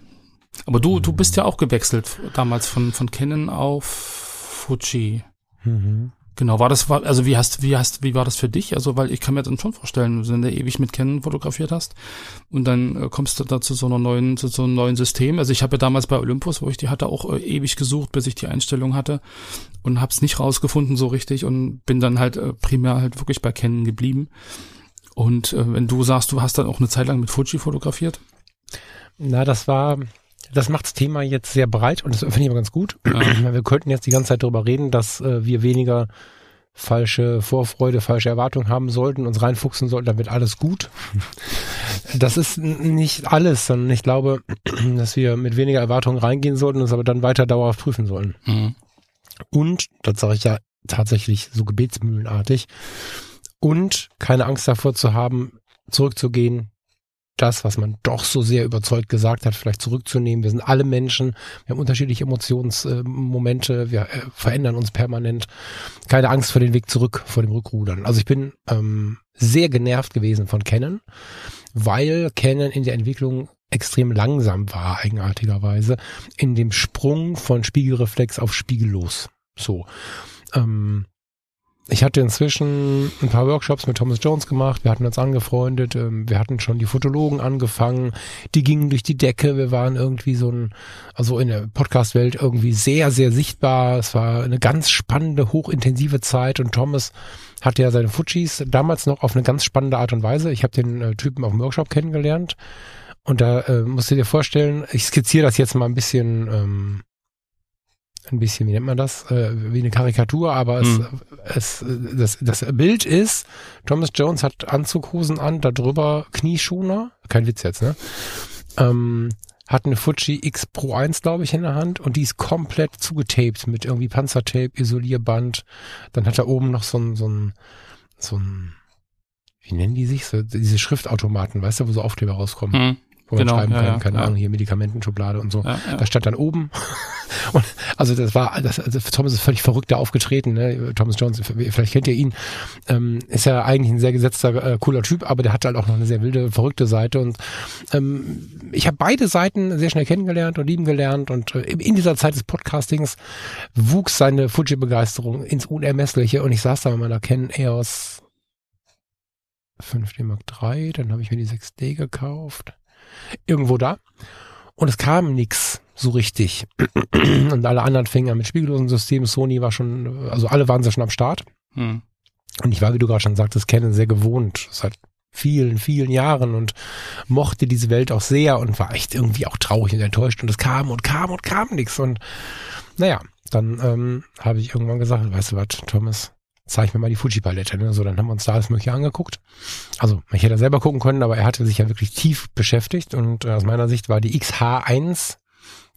S2: Aber du, mhm. du bist ja auch gewechselt damals von, von Canon auf Fuji. Mhm. Genau, war das, war, also wie hast, wie hast, wie war das für dich? Also, weil ich kann mir dann schon vorstellen, wenn du ewig mit Canon fotografiert hast und dann äh, kommst du da zu so einer neuen, zu so einem neuen System. Also ich habe ja damals bei Olympus, wo ich die hatte, auch äh, ewig gesucht, bis ich die Einstellung hatte und hab's nicht rausgefunden so richtig und bin dann halt äh, primär halt wirklich bei Canon geblieben. Und äh, wenn du sagst, du hast dann auch eine Zeit lang mit Fuji fotografiert?
S1: Na, das war, das macht das Thema jetzt sehr breit und das finde ich aber ganz gut. Wir könnten jetzt die ganze Zeit darüber reden, dass äh, wir weniger falsche Vorfreude, falsche Erwartungen haben sollten, uns reinfuchsen sollten, dann wird alles gut. Das ist nicht alles, sondern ich glaube, dass wir mit weniger Erwartungen reingehen sollten, uns aber dann weiter dauerhaft prüfen sollen. Mhm. Und, das sage ich ja tatsächlich so gebetsmühlenartig, und keine Angst davor zu haben, zurückzugehen, das, was man doch so sehr überzeugt gesagt hat, vielleicht zurückzunehmen. Wir sind alle Menschen, wir haben unterschiedliche Emotionsmomente, äh, wir äh, verändern uns permanent. Keine Angst vor den Weg zurück, vor dem Rückrudern. Also ich bin ähm, sehr genervt gewesen von Canon, weil Canon in der Entwicklung extrem langsam war, eigenartigerweise, in dem Sprung von Spiegelreflex auf Spiegellos. So. Ähm, ich hatte inzwischen ein paar Workshops mit Thomas Jones gemacht. Wir hatten uns angefreundet. Ähm, wir hatten schon die Fotologen angefangen. Die gingen durch die Decke. Wir waren irgendwie so ein, also in der Podcast-Welt irgendwie sehr, sehr sichtbar. Es war eine ganz spannende, hochintensive Zeit und Thomas hatte ja seine Fujis damals noch auf eine ganz spannende Art und Weise. Ich habe den äh, Typen auf dem Workshop kennengelernt. Und da äh, musst du dir vorstellen, ich skizziere das jetzt mal ein bisschen ähm, ein bisschen, wie nennt man das, äh, wie eine Karikatur, aber es, hm. es, das, das Bild ist, Thomas Jones hat Anzughosen an, darüber Knieschoner, kein Witz jetzt, ne? Ähm, hat eine Fuji X Pro 1, glaube ich, in der Hand und die ist komplett zugetaped mit irgendwie Panzertape, Isolierband. Dann hat er oben noch so ein, so ein, so ein, wie nennen die sich? So, diese Schriftautomaten, weißt du, wo so Aufkleber rauskommen. Hm wo genau, man schreiben kann, ja, keine ja. Ahnung, hier Medikamentenschublade und so. Ja, das stand dann oben. und also das war, das, also Thomas ist völlig verrückt da aufgetreten, ne? Thomas Jones, vielleicht kennt ihr ihn, ähm, ist ja eigentlich ein sehr gesetzter, äh, cooler Typ, aber der hat halt auch noch eine sehr wilde, verrückte Seite. Und ähm, ich habe beide Seiten sehr schnell kennengelernt und lieben gelernt. Und äh, in dieser Zeit des Podcastings wuchs seine Fuji-Begeisterung ins Unermessliche. Und ich saß da mit meiner Canon EOS 5D Mark III, dann habe ich mir die 6D gekauft irgendwo da. Und es kam nix. so richtig. Und alle anderen fingen an mit spiegellosen Systemen. Sony war schon, also alle waren sie schon am Start.
S2: Hm.
S1: Und ich war, wie du gerade schon sagtest, Canon sehr gewohnt seit vielen, vielen Jahren und mochte diese Welt auch sehr und war echt irgendwie auch traurig und enttäuscht und es kam und kam und kam nichts. Und naja, dann ähm, habe ich irgendwann gesagt, weißt du was, Thomas, zeig mir mal die Fuji-Palette. Ne? So, dann haben wir uns da alles Mögliche angeguckt. Also ich hätte selber gucken können, aber er hatte sich ja wirklich tief beschäftigt und äh, aus meiner Sicht war die XH1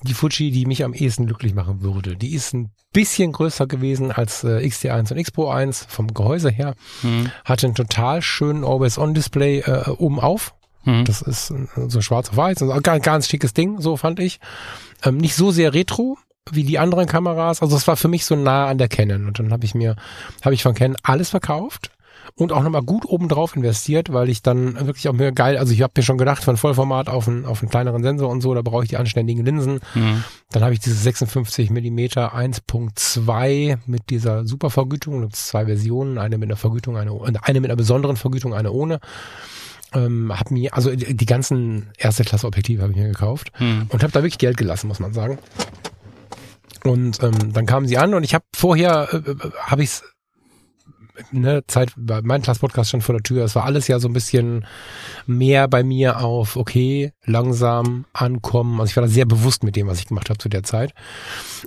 S1: die Fuji, die mich am ehesten glücklich machen würde. Die ist ein bisschen größer gewesen als äh, XT1 und X Pro 1 vom Gehäuse her.
S2: Hm.
S1: Hatte einen total schönen Always-On-Display äh, oben auf.
S2: Hm.
S1: Das ist äh, so schwarz auf weiß, also ein ganz, ganz schickes Ding, so fand ich. Ähm, nicht so sehr retro wie die anderen Kameras. Also es war für mich so nah an der Canon. Und dann habe ich mir, habe ich von Canon alles verkauft und auch nochmal gut obendrauf investiert, weil ich dann wirklich auch mir geil, also ich habe mir schon gedacht, von Vollformat auf einen, auf einen kleineren Sensor und so, da brauche ich die anständigen Linsen.
S2: Hm.
S1: Dann habe ich diese 56 Millimeter 1.2 mit dieser Supervergütung, da zwei Versionen, eine mit einer Vergütung, eine, eine mit einer besonderen Vergütung, eine ohne. Ähm, hab mir, also die ganzen erste Klasse Objektive habe ich mir gekauft
S2: Hm.
S1: und habe da wirklich Geld gelassen, muss man sagen. Und ähm, dann kamen sie an und ich habe vorher, äh, äh, habe ich ne, Zeit, mein Class Podcast stand vor der Tür. Es war alles ja so ein bisschen mehr bei mir auf, okay, langsam ankommen. Also ich war da sehr bewusst mit dem, was ich gemacht habe zu der Zeit.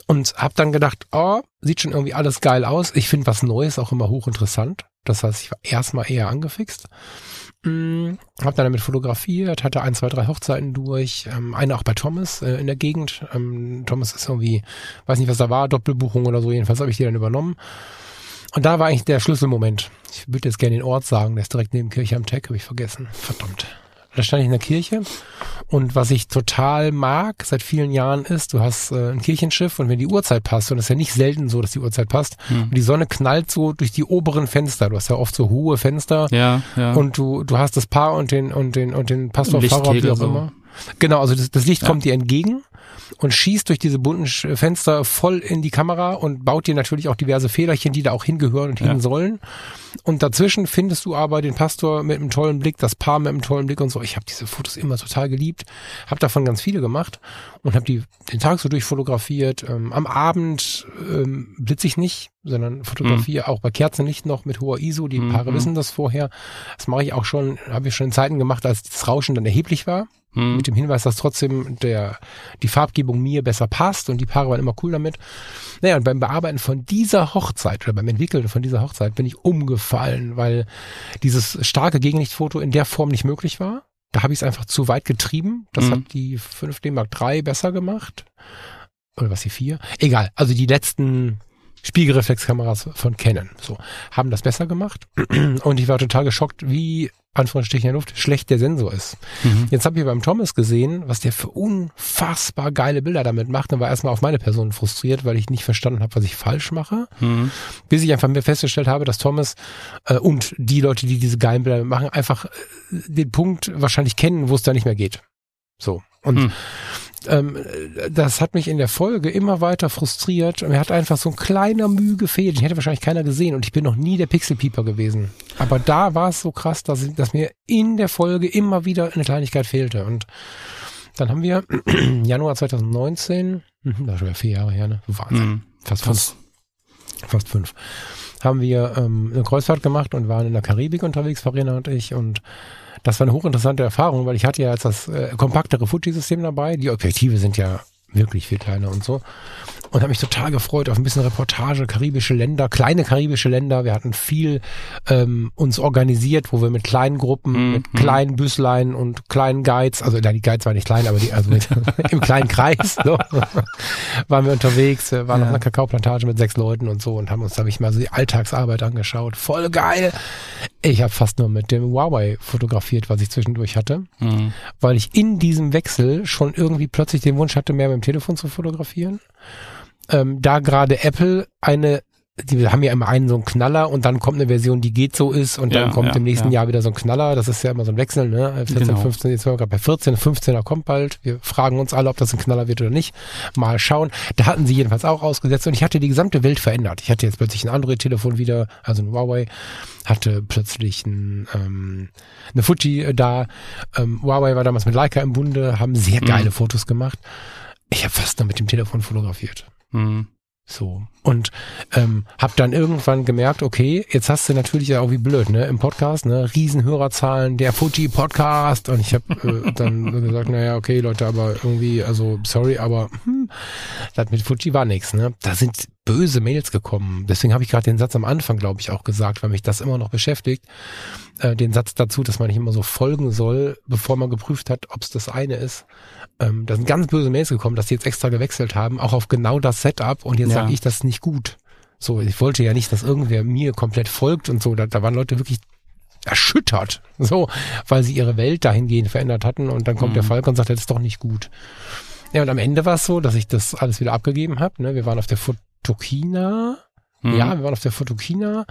S1: Und habe dann gedacht, oh, sieht schon irgendwie alles geil aus. Ich finde was Neues auch immer hochinteressant. Das heißt, ich war erstmal eher angefixt. Hm, hab dann damit fotografiert, hatte ein, zwei, drei Hochzeiten durch, ähm, eine auch bei Thomas äh, in der Gegend. Ähm, Thomas ist irgendwie, weiß nicht, was da war, Doppelbuchung oder so, jedenfalls habe ich die dann übernommen. Und da war eigentlich der Schlüsselmoment. Ich würde jetzt gerne den Ort sagen, der ist direkt neben Kirche am Tech, habe ich vergessen. Verdammt. Da stand ich in der Kirche und was ich total mag seit vielen Jahren ist, du hast äh, ein Kirchenschiff und wenn die Uhrzeit passt, und es ist ja nicht selten so, dass die Uhrzeit passt,
S2: Hm.
S1: und die Sonne knallt so durch die oberen Fenster, du hast ja oft so hohe Fenster,
S2: Ja, ja.
S1: und du, du hast das Paar und den, und den, und den Pastor, Pfarrer, wie auch
S2: so.
S1: immer. Genau, also das, das Licht
S2: Ja.
S1: kommt dir entgegen und schießt durch diese bunten Fenster voll in die Kamera und baut dir natürlich auch diverse Fehlerchen, die da auch hingehören und
S2: Ja.
S1: hin sollen. Und dazwischen findest du aber den Pastor mit einem tollen Blick, das Paar mit einem tollen Blick und so. Ich habe diese Fotos immer total geliebt, habe davon ganz viele gemacht und habe die den Tag so durchfotografiert. Ähm, am Abend ähm, blitze ich nicht, sondern fotografiere auch bei Kerzenlicht noch mit hoher ISO. Die
S2: Mhm.
S1: Paare wissen das vorher. Das mache ich auch schon, habe ich schon in Zeiten gemacht, als das Rauschen dann erheblich war
S2: Hm.
S1: mit dem Hinweis, dass trotzdem der, die Farbgebung mir besser passt und die Paare waren immer cool damit. Naja, und beim Bearbeiten von dieser Hochzeit oder beim Entwickeln von dieser Hochzeit bin ich umgefallen, weil dieses starke Gegenlichtfoto in der Form nicht möglich war. Da habe ich es einfach zu weit getrieben. Das
S2: Mhm.
S1: hat die 5D Mark III besser gemacht. Oder was die 4? Egal. Also die letzten Spiegelreflexkameras von Canon so haben das besser gemacht und ich war total geschockt, wie Anführungsstrichen in der Luft schlecht der Sensor ist.
S2: Mhm.
S1: Jetzt habe ich beim Thomas gesehen, was der für unfassbar geile Bilder damit macht und war erstmal auf meine Person frustriert, weil ich nicht verstanden habe, was ich falsch mache.
S2: Mhm.
S1: Bis ich einfach mir festgestellt habe, dass Thomas äh, und die Leute, die diese geilen Bilder machen, einfach äh, den Punkt wahrscheinlich kennen, wo es da nicht mehr geht. So. Und
S2: Hm.
S1: ähm, das hat mich in der Folge immer weiter frustriert. Mir hat einfach so ein kleiner Mühe gefehlt. Ich hätte wahrscheinlich keiner gesehen und ich bin noch nie der Pixelpieper gewesen. Aber da war es so krass, dass, ich- dass mir in der Folge immer wieder eine Kleinigkeit fehlte. Und dann haben wir Januar 2019, mhm, das ist schon vier Jahre her, ne? Wahnsinn.
S2: Mhm.
S1: Fast fünf.
S2: Fast.
S1: Fast fünf. Haben wir ähm, eine Kreuzfahrt gemacht und waren in der Karibik unterwegs, Farina und ich. Und das war eine hochinteressante Erfahrung, weil ich hatte ja jetzt das äh, kompaktere Fuji-System dabei. Die Objektive sind ja wirklich viel kleiner und so. Und habe mich total gefreut auf ein bisschen Reportage, karibische Länder, kleine karibische Länder. Wir hatten viel ähm, uns organisiert, wo wir mit kleinen Gruppen,
S2: Mhm.
S1: mit kleinen Büslein und kleinen Guides, also nein, die Guides waren nicht klein, aber die, also mit, im kleinen Kreis, so, waren wir unterwegs, wir waren
S2: Ja.
S1: auf einer Kakaoplantage mit sechs Leuten und so und haben uns, da habe ich mal so die Alltagsarbeit angeschaut. Voll geil. Ich habe fast nur mit dem Huawei fotografiert, was ich zwischendurch hatte
S2: Mhm.
S1: weil ich in diesem Wechsel schon irgendwie plötzlich den Wunsch hatte, mehr mit dem Telefon zu fotografieren. Ähm, da gerade Apple eine, die haben ja immer einen so einen Knaller und dann kommt eine Version, die geht so ist und dann
S2: Ja,
S1: kommt
S2: ja,
S1: im nächsten
S2: ja.
S1: Jahr wieder so ein Knaller. Das ist ja immer so ein Wechsel, ne? 14,
S2: Genau.
S1: 15, jetzt sind wir gerade bei 14, 15er kommt bald. Wir fragen uns alle, ob das ein Knaller wird oder nicht. Mal schauen. Da hatten sie jedenfalls auch ausgesetzt und ich hatte die gesamte Welt verändert. Ich hatte jetzt plötzlich ein Android-Telefon wieder, also ein Huawei, hatte plötzlich ein, ähm, eine Fuji äh, da. Ähm, Huawei war damals mit Leica im Bunde, haben sehr geile Fotos gemacht. ich habe fast nur mit dem Telefon fotografiert.
S2: Mhm.
S1: So. Und ähm, habe dann irgendwann gemerkt, okay, jetzt hast du natürlich ja auch wie blöd, ne, im Podcast, ne, Riesenhörerzahlen, der Fuji Podcast und ich habe äh, dann gesagt, naja, okay, Leute, aber irgendwie, also sorry, aber hm, das mit Fuji war nix, ne? Da sind böse Mails gekommen. Deswegen habe ich gerade den Satz am Anfang, glaube ich, auch gesagt, weil mich das immer noch beschäftigt. Äh, den Satz dazu, dass man nicht immer so folgen soll, bevor man geprüft hat, ob es das eine ist. Ähm, da sind ganz böse Mails gekommen, dass die jetzt extra gewechselt haben, auch auf genau das Setup und jetzt
S2: Ja.
S1: sage ich, das ist nicht gut. So, ich wollte ja nicht, dass irgendwer mir komplett folgt und so. Da, da waren Leute wirklich erschüttert, so, weil sie ihre Welt dahingehend verändert hatten und dann kommt
S2: Mhm.
S1: der Falk und sagt, das ist doch nicht gut. Ja, und am Ende war es so, dass ich das alles wieder abgegeben habe. Ne? Wir waren auf der Fotokina.
S2: Mhm.
S1: Ja, wir waren auf der Fotokina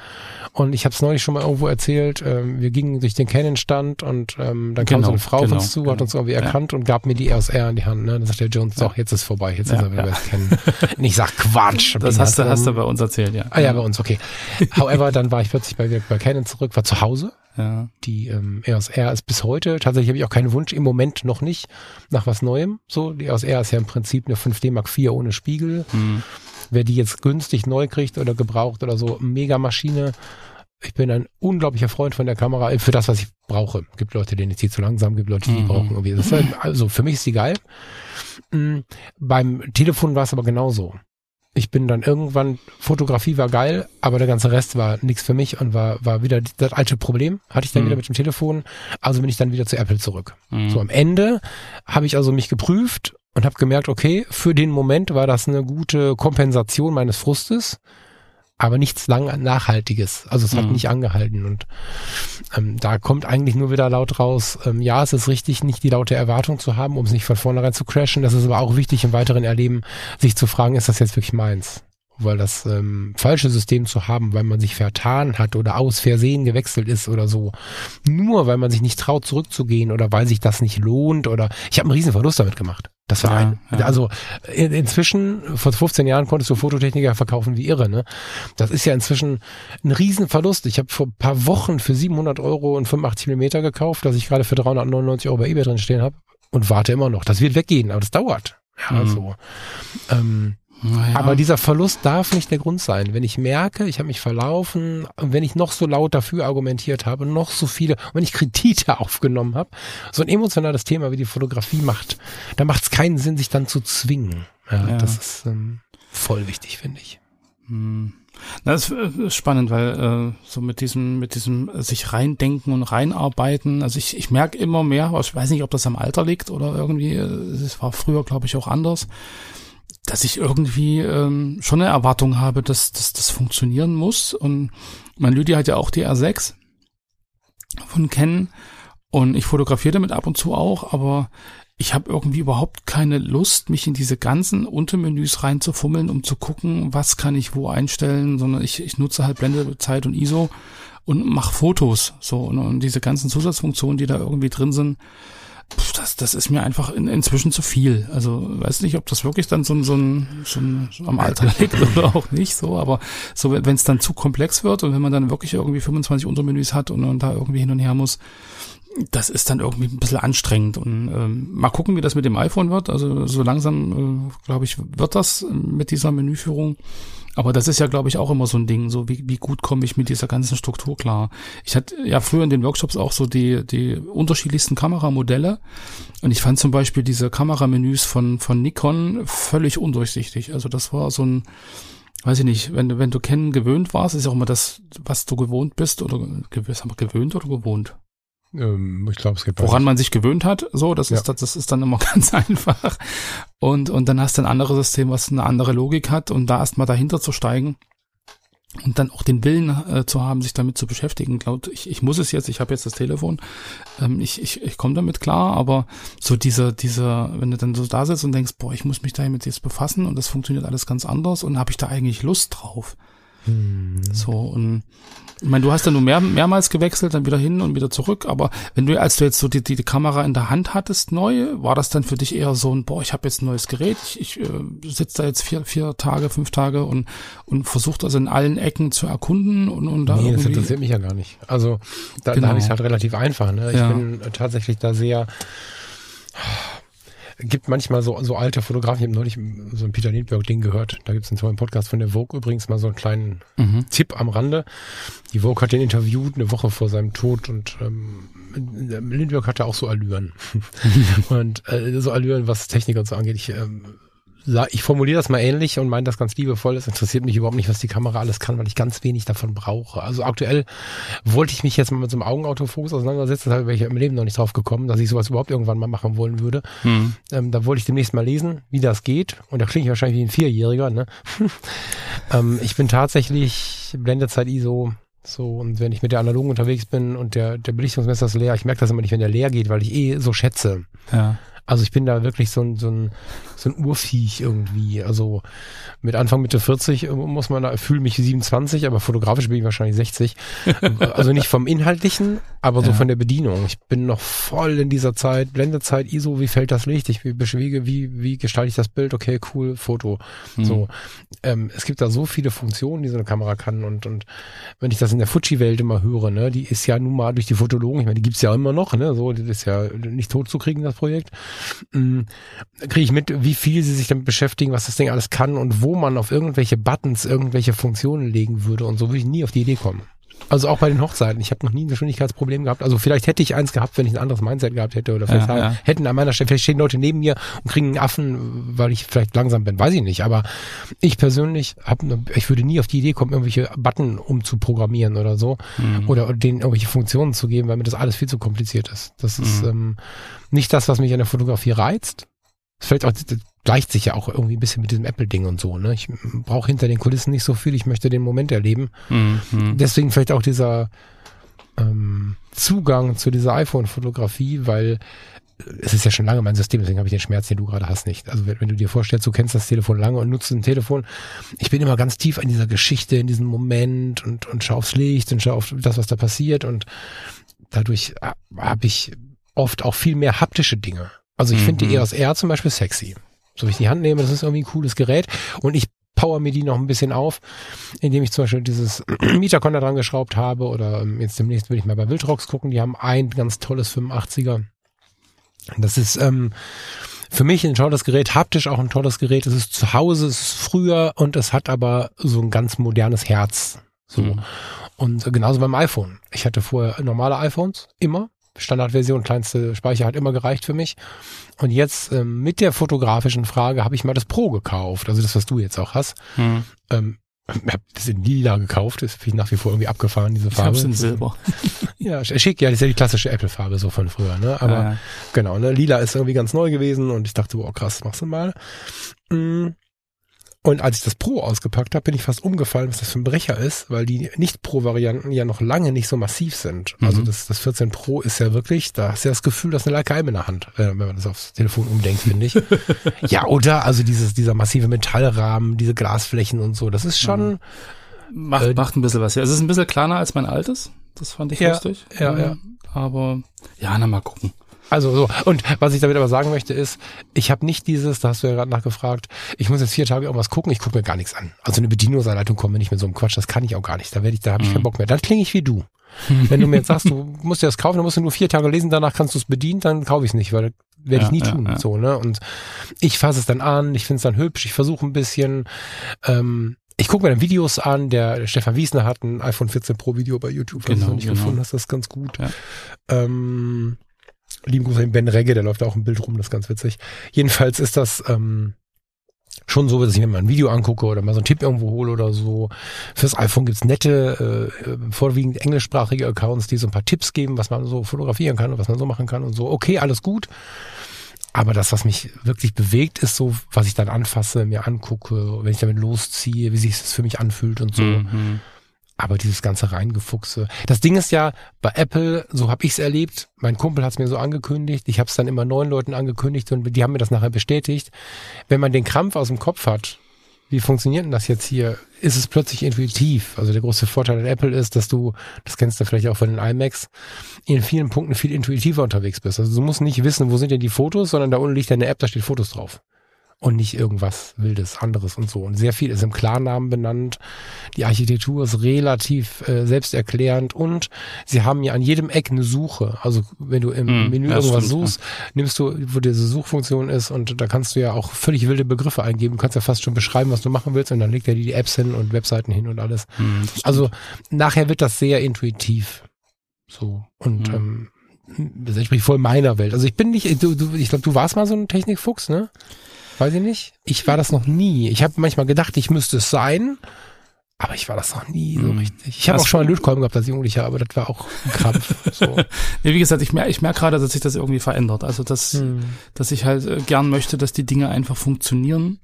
S1: und ich habe es neulich schon mal irgendwo erzählt. Ähm, wir gingen durch den Canon-Stand und ähm, dann kam
S2: Genau,
S1: so eine Frau auf
S2: genau,
S1: uns zu, hat
S2: genau.
S1: uns irgendwie
S2: Ja.
S1: erkannt und gab mir die EOS R in die Hand. Ne? Dann sagt der Jones, doch, jetzt ist vorbei, jetzt
S2: Ja,
S1: ist er wieder
S2: ja.
S1: bei Canon. Und ich sag Quatsch.
S2: Das hast du, hast du bei uns erzählt, ja.
S1: Ah ja, bei uns, okay. However, dann war ich plötzlich bei, bei Canon zurück, war zu Hause.
S2: Ja.
S1: Die ähm, EOS R ist bis heute, tatsächlich habe ich auch keinen Wunsch, im Moment noch nicht, nach was Neuem. So, die EOS R ist ja im Prinzip eine 5D Mark IV ohne Spiegel.
S2: Mhm.
S1: Wer die jetzt günstig neu kriegt oder gebraucht oder so, mega Maschine. Ich bin ein unglaublicher Freund von der Kamera, für das, was ich brauche. Gibt Leute, denen ist die zu langsam, gibt Leute, die
S2: Mhm.
S1: brauchen irgendwie. Halt, also für mich ist die geil. Mm, Beim Telefon war es aber genauso. Ich bin dann irgendwann, Fotografie war geil, aber der ganze Rest war nichts für mich und war, war wieder das alte Problem. Hatte ich dann
S2: Mhm.
S1: wieder mit dem Telefon. Also bin ich dann wieder zu Apple zurück.
S2: Mhm.
S1: So am Ende habe ich also mich geprüft und habe gemerkt, okay, für den Moment war das eine gute Kompensation meines Frustes, aber nichts lang Nachhaltiges. Also es hat
S2: Mhm.
S1: nicht angehalten und ähm, da kommt eigentlich nur wieder laut raus, ähm, ja, es ist richtig, nicht die laute Erwartung zu haben, um es nicht von vornherein zu crashen. Das ist aber auch wichtig im weiteren Erleben, sich zu fragen, ist das jetzt wirklich meins? Weil das ähm, falsche System zu haben, weil man sich vertan hat oder aus Versehen gewechselt ist oder so, nur weil man sich nicht traut zurückzugehen oder weil sich das nicht lohnt oder ich habe einen riesen Verlust damit gemacht. Das war
S2: Ja,
S1: ein,
S2: ja.
S1: also in, inzwischen vor 15 Jahren konntest du Fototechniker verkaufen wie irre, ne? Das ist ja inzwischen ein Riesenverlust. Ich habe vor ein paar Wochen für 700 Euro und 85 Millimeter gekauft, das ich gerade für 399 Euro bei eBay drin stehen habe und warte immer noch. Das wird weggehen, aber das dauert. Ja,
S2: Mhm.
S1: so. Ähm,
S2: Naja.
S1: aber dieser Verlust darf nicht der Grund sein. Wenn ich merke, ich habe mich verlaufen, wenn ich noch so laut dafür argumentiert habe, noch so viele, wenn ich Kredite aufgenommen habe, so ein emotionales Thema wie die Fotografie macht, da macht es keinen Sinn, sich dann zu zwingen. Ja,
S2: Ja.
S1: Das ist ähm, voll wichtig, finde ich.
S2: Hm. Na, Das ist spannend, weil äh, so mit diesem, mit diesem äh, sich reindenken und reinarbeiten, also ich, ich merke immer mehr, aber ich weiß nicht, ob das am Alter liegt oder irgendwie, äh, es war früher, glaube ich, auch anders, dass ich irgendwie ähm, schon eine Erwartung habe, dass, dass das funktionieren muss. Und mein Lydia hat ja auch die R6 von Canon und ich fotografiere damit ab und zu auch, aber ich habe irgendwie überhaupt keine Lust, mich in diese ganzen Untermenüs reinzufummeln, um zu gucken, was kann ich wo einstellen, sondern ich, ich nutze halt Blendezeit und ISO und mache Fotos. So, und, und diese ganzen Zusatzfunktionen, die da irgendwie drin sind, das, das ist mir einfach in, inzwischen zu viel. Also weiß nicht, ob das wirklich dann so ein, so ein, so so am Alter liegt oder auch nicht so, aber so wenn es dann zu komplex wird und wenn man dann wirklich irgendwie 25 Untermenüs hat und, und da irgendwie hin und her muss, das ist dann irgendwie ein bisschen anstrengend. Und ähm, mal gucken, wie das mit dem iPhone wird. Also so langsam, äh, glaube ich, wird das mit dieser Menüführung. Aber das ist ja, glaube ich, auch immer so ein Ding. So wie, wie gut komme ich mit dieser ganzen Struktur klar? Ich hatte ja früher in den Workshops auch so die, die unterschiedlichsten Kameramodelle. Und ich fand zum Beispiel diese Kameramenüs von, von Nikon völlig undurchsichtig. Also das war so ein, weiß ich nicht, wenn du, wenn du kennen gewöhnt warst, ist ja auch immer das, was du gewohnt bist oder gewöhnt oder gewohnt?
S1: Ähm, ich glaube, es gibt
S2: woran man sich gewöhnt hat, so, das ist,
S1: Ja.
S2: das ist dann immer ganz einfach. Und, und dann hast du ein anderes System, was eine andere Logik hat und da erstmal dahinter zu steigen und dann auch den Willen äh, zu haben, sich damit zu beschäftigen. Glaub, ich, ich muss es jetzt, ich habe jetzt das Telefon, ähm, ich, ich, ich komme damit klar, aber so dieser, dieser, wenn du dann so da sitzt und denkst, boah, ich muss mich damit jetzt befassen und das funktioniert alles ganz anders und habe ich da eigentlich Lust drauf?
S1: Hm.
S2: So, und ich meine, du hast ja nur mehr, mehrmals gewechselt, dann wieder hin und wieder zurück, aber wenn du, als du jetzt so die, die, die Kamera in der Hand hattest, neu, war das dann für dich eher so ein, boah, ich habe jetzt ein neues Gerät, ich, ich äh, sitze da jetzt vier, vier Tage, fünf Tage und, und versuche das in allen Ecken zu erkunden und, und da
S1: Nee, das interessiert mich ja gar nicht. Also da,
S2: Genau.
S1: da habe ich es halt relativ einfach. Ne? Ich
S2: Ja.
S1: bin tatsächlich da sehr. Gibt manchmal so, so alte Fotografen, ich habe neulich so ein Peter Lindbergh-Ding gehört, da gibt es einen tollen Podcast von der Vogue übrigens, mal so einen kleinen mhm. Tipp am Rande. Die Vogue hat den interviewt eine Woche vor seinem Tod und ähm, Lindbergh hatte auch so Allüren. und äh, so Allüren, was Technik und so angeht. Ich ähm, ich formuliere das mal ähnlich und meine das ganz liebevoll. Es interessiert mich überhaupt nicht, was die Kamera alles kann, weil ich ganz wenig davon brauche. Also aktuell wollte ich mich jetzt mal mit so einem Augenautofokus auseinandersetzen, da habe ich im Leben noch nicht drauf gekommen, dass ich sowas überhaupt irgendwann mal machen wollen würde. Mhm. Ähm, da wollte ich demnächst mal lesen, wie das geht. Und da klinge ich wahrscheinlich wie ein Vierjähriger. Ne? ähm, ich bin tatsächlich Blendezeit ISO so, und wenn ich mit der analogen unterwegs bin und der, der Belichtungsmesser ist leer, ich merke das immer nicht, wenn der leer geht, weil ich eh so schätze. Ja. Also ich bin da wirklich so ein, so ein, so ein Urviech irgendwie. Also mit Anfang Mitte 40 äh, muss man da, fühle mich 27, aber fotografisch bin ich wahrscheinlich 60. also nicht vom Inhaltlichen, aber so ja. von der Bedienung. Ich bin noch voll in dieser Zeit, Blendezeit, ISO, wie fällt das Licht? Ich beschwiege, wie, wie gestalte ich das Bild? Okay, cool, Foto. Mhm. So. Ähm, es gibt da so viele Funktionen, die so eine Kamera kann und, und wenn ich das in der Fuji-Welt immer höre, ne, die ist ja nun mal durch die Fotologen, ich meine, die gibt's ja immer noch, ne, so, das ist ja nicht tot zu kriegen, das Projekt kriege ich mit, wie viel sie sich damit beschäftigen, was das Ding alles kann und wo man auf irgendwelche Buttons irgendwelche Funktionen legen würde und so würde ich nie auf die Idee kommen. Also auch bei den Hochzeiten. Ich habe noch nie ein Geschwindigkeitsproblem gehabt. Also vielleicht hätte ich eins gehabt, wenn ich ein anderes Mindset gehabt hätte. Oder vielleicht ja, ja. hätten an meiner Stelle, vielleicht stehen Leute neben mir und kriegen einen Affen, weil ich vielleicht langsam bin. Weiß ich nicht. Aber ich persönlich habe, ich würde nie auf die Idee kommen, irgendwelche Button umzuprogrammieren oder so. Mhm. Oder, denen irgendwelche Funktionen zu geben, weil mir das alles viel zu kompliziert ist. Das ist mhm. ähm, nicht das, was mich an der Fotografie reizt. Vielleicht auch, gleicht sich ja auch irgendwie ein bisschen mit diesem Apple-Ding und so. Ne? Ich brauche hinter den Kulissen nicht so viel. Ich möchte den Moment erleben. Mhm. Deswegen vielleicht auch dieser ähm, Zugang zu dieser iPhone-Fotografie, weil es ist ja schon lange mein System, deswegen habe ich den Schmerz, den du gerade hast, nicht. Also wenn, wenn, du dir vorstellst, du kennst das Telefon lange und nutzt ein Telefon, ich bin immer ganz tief in dieser Geschichte, in diesem Moment und, und schau aufs Licht und schau auf das, was da passiert und dadurch äh, habe ich oft auch viel mehr haptische Dinge. Also ich mhm. finde die EOS R zum Beispiel sexy. So wie ich die Hand nehme, das ist irgendwie ein cooles Gerät und ich power mir die noch ein bisschen auf, indem ich zum Beispiel dieses Mietercon da dran geschraubt habe oder ähm, jetzt demnächst will ich mal bei Wildrocks gucken, die haben ein ganz tolles 85er. Das ist ähm, für mich ein tolles Gerät, haptisch auch ein tolles Gerät. Es ist zu Hause, es ist früher und es hat aber so ein ganz modernes Herz. So. Mhm. Und genauso beim iPhone. Ich hatte vorher normale iPhones, immer. Standardversion, kleinste Speicher hat immer gereicht für mich. Und jetzt ähm, mit der fotografischen Frage habe ich mal das Pro gekauft, also das, was du jetzt auch hast. Hm. Ähm, habe das in lila gekauft, das finde ich nach wie vor irgendwie abgefahren, diese Farbe. Ich
S2: hab's in Silber.
S1: ja, schick, ja, das ist ja die klassische Apple-Farbe so von früher, ne? Aber ja, genau, ne, lila ist irgendwie ganz neu gewesen und ich dachte, oh krass, machst du mal. Mhm. Und als ich das Pro ausgepackt habe, bin ich fast umgefallen, was das für ein Brecher ist, weil die Nicht-Pro-Varianten ja noch lange nicht so massiv sind. Also mhm. Also das, das 14 Pro ist ja wirklich, da hast du ja das Gefühl, dass eine M in der Hand, äh, wenn man das aufs Telefon umdenkt, finde ich. ja, oder? Also dieses, dieser massive Metallrahmen, diese Glasflächen und so, das ist schon... Mhm.
S2: Macht, äh, macht ein bisschen was. Ja, es ist ein bisschen kleiner als mein altes. Das fand ich
S1: ja,
S2: lustig.
S1: Ja, ja.
S2: Aber ja, na mal gucken.
S1: Also so. Und was ich damit aber sagen möchte ist, ich habe nicht dieses, da hast du ja gerade nachgefragt, ich muss jetzt vier Tage irgendwas gucken, ich gucke mir gar nichts an. Also eine Bedienungsanleitung kommt mir nicht mit so einem Quatsch, das kann ich auch gar nicht. Da werde ich, da habe ich mhm. keinen Bock mehr. Dann klinge ich wie du. Wenn du mir jetzt sagst, du musst dir das kaufen, dann musst du nur vier Tage lesen, danach kannst du es bedienen, dann kaufe ich es nicht, weil werde ja, ich nie ja, tun. Ja. So, ne? Und ich fasse es dann an, ich finde es dann hübsch, ich versuche ein bisschen, ähm, ich gucke mir dann Videos an, der Stefan Wiesner hat ein iPhone 14 Pro Video bei YouTube,
S2: genau,
S1: das nicht genau. gefunden hast, das ist ganz gut. Ähm, Lieben Gruß an Ben Regge, der läuft auch im Bild rum, das ist ganz witzig. Jedenfalls ist das ähm, schon so, dass ich mir mal ein Video angucke oder mal so einen Tipp irgendwo hole oder so. Fürs iPhone gibt's nette, äh, vorwiegend englischsprachige Accounts, die so ein paar Tipps geben, was man so fotografieren kann und was man so machen kann und so. Okay, alles gut. Aber das, was mich wirklich bewegt, ist so, was ich dann anfasse, mir angucke, wenn ich damit losziehe, wie sich das für mich anfühlt und so. Mhm. Aber dieses ganze Reingefuchse. Das Ding ist ja, bei Apple, so habe ich es erlebt, mein Kumpel hat es mir so angekündigt, ich habe es dann immer neun Leuten angekündigt und die haben mir das nachher bestätigt. Wenn man den Krampf aus dem Kopf hat, wie funktioniert denn das jetzt hier? Ist es plötzlich intuitiv? Also der große Vorteil an Apple ist, dass du, das kennst du vielleicht auch von den iMacs, in vielen Punkten viel intuitiver unterwegs bist. Also du musst nicht wissen, wo sind denn die Fotos, sondern da unten liegt eine App, da steht Fotos drauf. Und nicht irgendwas Wildes anderes und so. Und sehr viel ist im Klarnamen benannt. Die Architektur ist relativ äh, selbsterklärend und sie haben ja an jedem Eck eine Suche. Also wenn du im
S2: Hm,
S1: Menü
S2: ja,
S1: irgendwas
S2: stimmt,
S1: suchst, nimmst du, wo diese Suchfunktion ist und da kannst du ja auch völlig wilde Begriffe eingeben. Du kannst ja fast schon beschreiben, was du machen willst und dann legt er dir die Apps hin und Webseiten hin und alles.
S2: Das
S1: Also nachher wird das sehr intuitiv. So. Und
S2: Mhm.
S1: ähm, das entspricht voll meiner Welt. Also ich bin nicht, du, du, ich glaube, du warst mal so ein Technikfuchs, ne? Weiß ich nicht. Ich war das noch nie. Ich habe manchmal gedacht, ich müsste es sein, aber ich war das noch nie so
S2: Mhm.
S1: richtig. Ich habe auch schon mal Lötkolben gehabt als Jugendlicher, aber das war auch ein Krampf. so.
S2: Nee, wie gesagt, ich merke ich merk gerade, dass sich das irgendwie verändert. Also, dass,
S1: Hm.
S2: dass ich halt äh, gern möchte, dass die Dinge einfach funktionieren,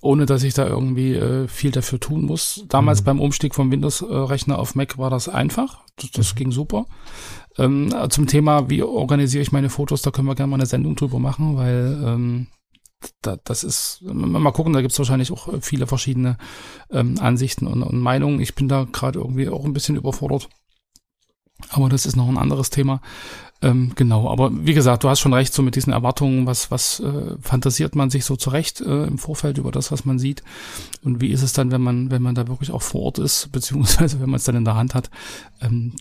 S2: ohne dass ich da irgendwie äh, viel dafür tun muss. Damals
S1: Mhm.
S2: beim Umstieg vom Windows-Rechner auf Mac war das einfach. Das, das ging super. Ähm, zum Thema, wie organisiere ich meine Fotos, da können wir gerne mal eine Sendung drüber machen, weil ähm, da, das ist, mal gucken, da gibt's wahrscheinlich auch viele verschiedene ähm, Ansichten und, und Meinungen. Ich bin da gerade irgendwie auch ein bisschen überfordert. Aber das ist noch ein anderes Thema. Ähm, genau, aber wie gesagt, du hast schon recht, so mit diesen Erwartungen, was, was äh, fantasiert man sich so zurecht äh, im Vorfeld über das, was man sieht. Und wie ist es dann, wenn man, wenn man da wirklich auch vor Ort ist, beziehungsweise wenn man es dann in der Hand hat. Ähm,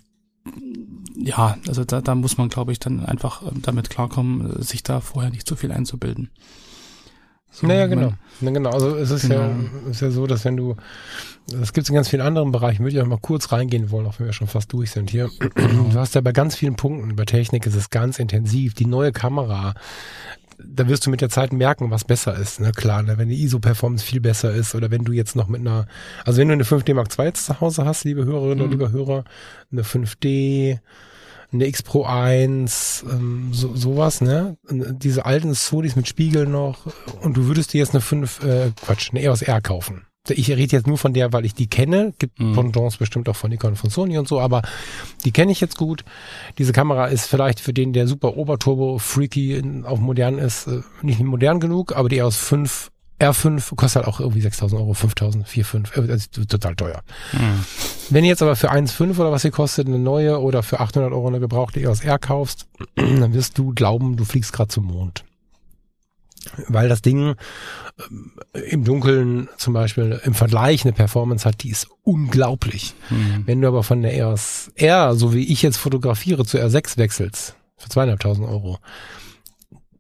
S2: ja, also da, da muss man, glaube ich, dann einfach ähm, damit klarkommen, äh, sich da vorher nicht zu viel einzubilden. So,
S1: Naja, genau. Na, genau. Also es ist ja,
S2: Genau.
S1: ist ja so, dass wenn du, das gibt es in ganz vielen anderen Bereichen, würde ich auch mal kurz reingehen wollen, auch wenn wir schon fast durch sind hier. Du hast ja bei ganz vielen Punkten, bei Technik ist es ganz intensiv. Die neue Kamera, da wirst du mit der Zeit merken, was besser ist. Na klar, ne? wenn die ISO-Performance viel besser ist oder wenn du jetzt noch mit einer, also wenn du eine 5D Mark II jetzt zu Hause hast, liebe Hörerinnen und
S2: Mhm.
S1: liebe Hörer, eine 5D, eine X Pro 1, ähm, so, sowas, ne? Diese alten Sonys mit Spiegel noch und du würdest dir jetzt eine 5, äh, Quatsch, eine EOS R kaufen. Ich rede jetzt nur von der, weil ich die kenne. Gibt
S2: Mhm.
S1: Pendants bestimmt auch von Nikon von Sony und so, aber die kenne ich jetzt gut. Diese Kamera ist vielleicht für den, der super Oberturbo-Freaky auf modern ist, äh, nicht modern genug, aber die EOS 5 R5 kostet halt auch irgendwie 6000 Euro, 5000, 4, 5, äh, das ist total teuer.
S2: Hm.
S1: Wenn ihr jetzt aber für 1,5 oder was sie kostet, eine neue oder für 800 Euro eine gebrauchte EOS R kaufst, dann wirst du glauben, du fliegst gerade zum Mond. Weil das Ding ähm, im Dunkeln zum Beispiel im Vergleich eine Performance hat, die ist unglaublich.
S2: Hm.
S1: Wenn du aber von der EOS R, so wie ich jetzt fotografiere, zur R6 wechselst, für zweieinhalbtausend Euro,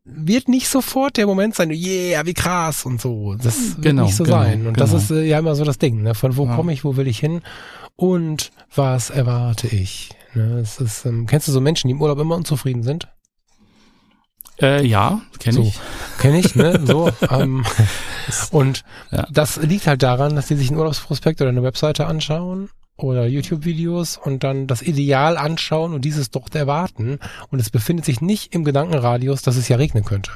S1: wird nicht sofort der Moment sein, yeah, wie krass und so. Das wird
S2: Genau,
S1: nicht so
S2: genau,
S1: sein. Und das
S2: genau.
S1: ist äh, ja immer so das Ding, ne? Von wo
S2: Ja.
S1: komme ich, wo will ich hin und was erwarte ich? Ne? Es ist, ähm, kennst du so Menschen, die im Urlaub immer unzufrieden sind?
S2: Äh, ja, kenne
S1: So.
S2: ich.
S1: Kenn ich, ne? So. ähm, und
S2: Ja.
S1: das liegt halt daran, dass die sich einen Urlaubsprospekt oder eine Webseite anschauen oder YouTube-Videos und dann das Ideal anschauen und dieses dort erwarten. Und es befindet sich nicht im Gedankenradius, dass es ja regnen könnte.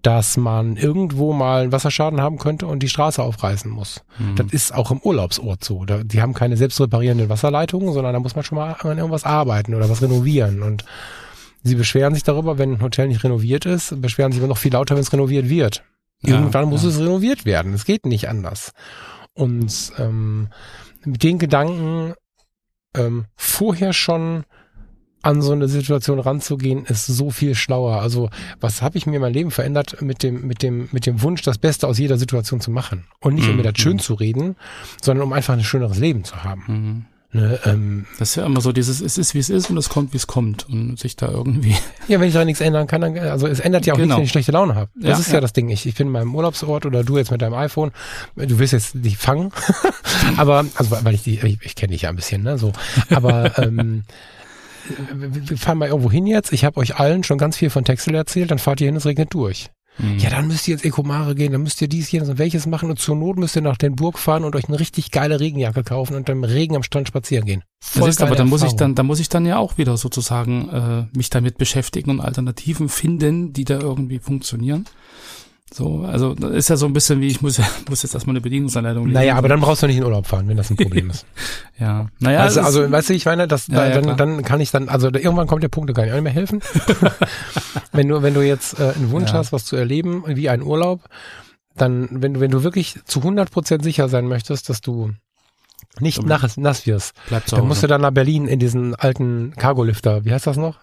S1: Dass man irgendwo mal einen Wasserschaden haben könnte und die Straße aufreißen muss.
S2: Hm.
S1: Das ist auch im Urlaubsort so. Da, die haben keine selbstreparierenden Wasserleitungen, sondern da muss man schon mal an irgendwas arbeiten oder was renovieren. Und sie beschweren sich darüber, wenn ein Hotel nicht renoviert ist, beschweren sich aber noch viel lauter, wenn es renoviert wird.
S2: Ja,
S1: Irgendwann muss
S2: ja.
S1: es renoviert werden. Es geht nicht anders. Und ähm, mit den Gedanken ähm, vorher schon an so eine Situation ranzugehen, ist so viel schlauer. Also was habe ich mir in meinem Leben verändert mit dem mit dem mit dem Wunsch, das Beste aus jeder Situation zu machen und nicht um mir
S2: Mhm.
S1: das schön zu reden, sondern um einfach ein schöneres Leben zu haben. Ne, ähm,
S2: Das ist ja immer so dieses, es ist wie es ist und es kommt wie es kommt und sich da irgendwie.
S1: ja, wenn ich da nichts ändern kann, dann also es ändert ja auch
S2: Genau.
S1: nichts, wenn ich schlechte Laune habe. Das
S2: Ja,
S1: ist ja,
S2: ja.
S1: das Ding. Ich, ich bin in meinem Urlaubsort oder du jetzt mit deinem iPhone. Du willst jetzt nicht fangen, aber also weil ich die, ich, ich kenne dich ja ein bisschen, ne? So, aber ähm, wir wir fahren mal irgendwo hin jetzt. Ich habe euch allen schon ganz viel von Texel erzählt. Dann fahrt ihr hin, es regnet durch.
S2: Hm.
S1: Ja, dann müsst ihr jetzt Ecomare gehen, dann müsst ihr dies, jenes und welches machen und zur Not müsst ihr nach den Burg fahren und euch eine richtig geile Regenjacke kaufen und dann im Regen am Strand spazieren gehen.
S2: Das ist aber, dann muss ich dann, da muss ich dann ja auch wieder sozusagen äh, mich damit beschäftigen und Alternativen finden, die da irgendwie funktionieren. So, also das ist ja so ein bisschen wie ich muss, muss jetzt erstmal eine Bedienungsanleitung lesen.
S1: Naja, aber dann brauchst du nicht in Urlaub fahren, wenn das ein Problem ist.
S2: ja, naja,
S1: also, also, weißt du, ich meine, das,
S2: Ja,
S1: da,
S2: ja,
S1: dann, dann kann ich dann, also irgendwann kommt der Punkt, da kann ich auch nicht mehr helfen. wenn du, wenn du jetzt äh, einen Wunsch
S2: Ja.
S1: hast, was zu erleben, wie ein Urlaub, dann, wenn du, wenn du wirklich zu 100 Prozent sicher sein möchtest, dass du nicht
S2: Dann
S1: nass, nass wirst, dann musst du dann nach Berlin in diesen alten Cargolifter, wie heißt das noch?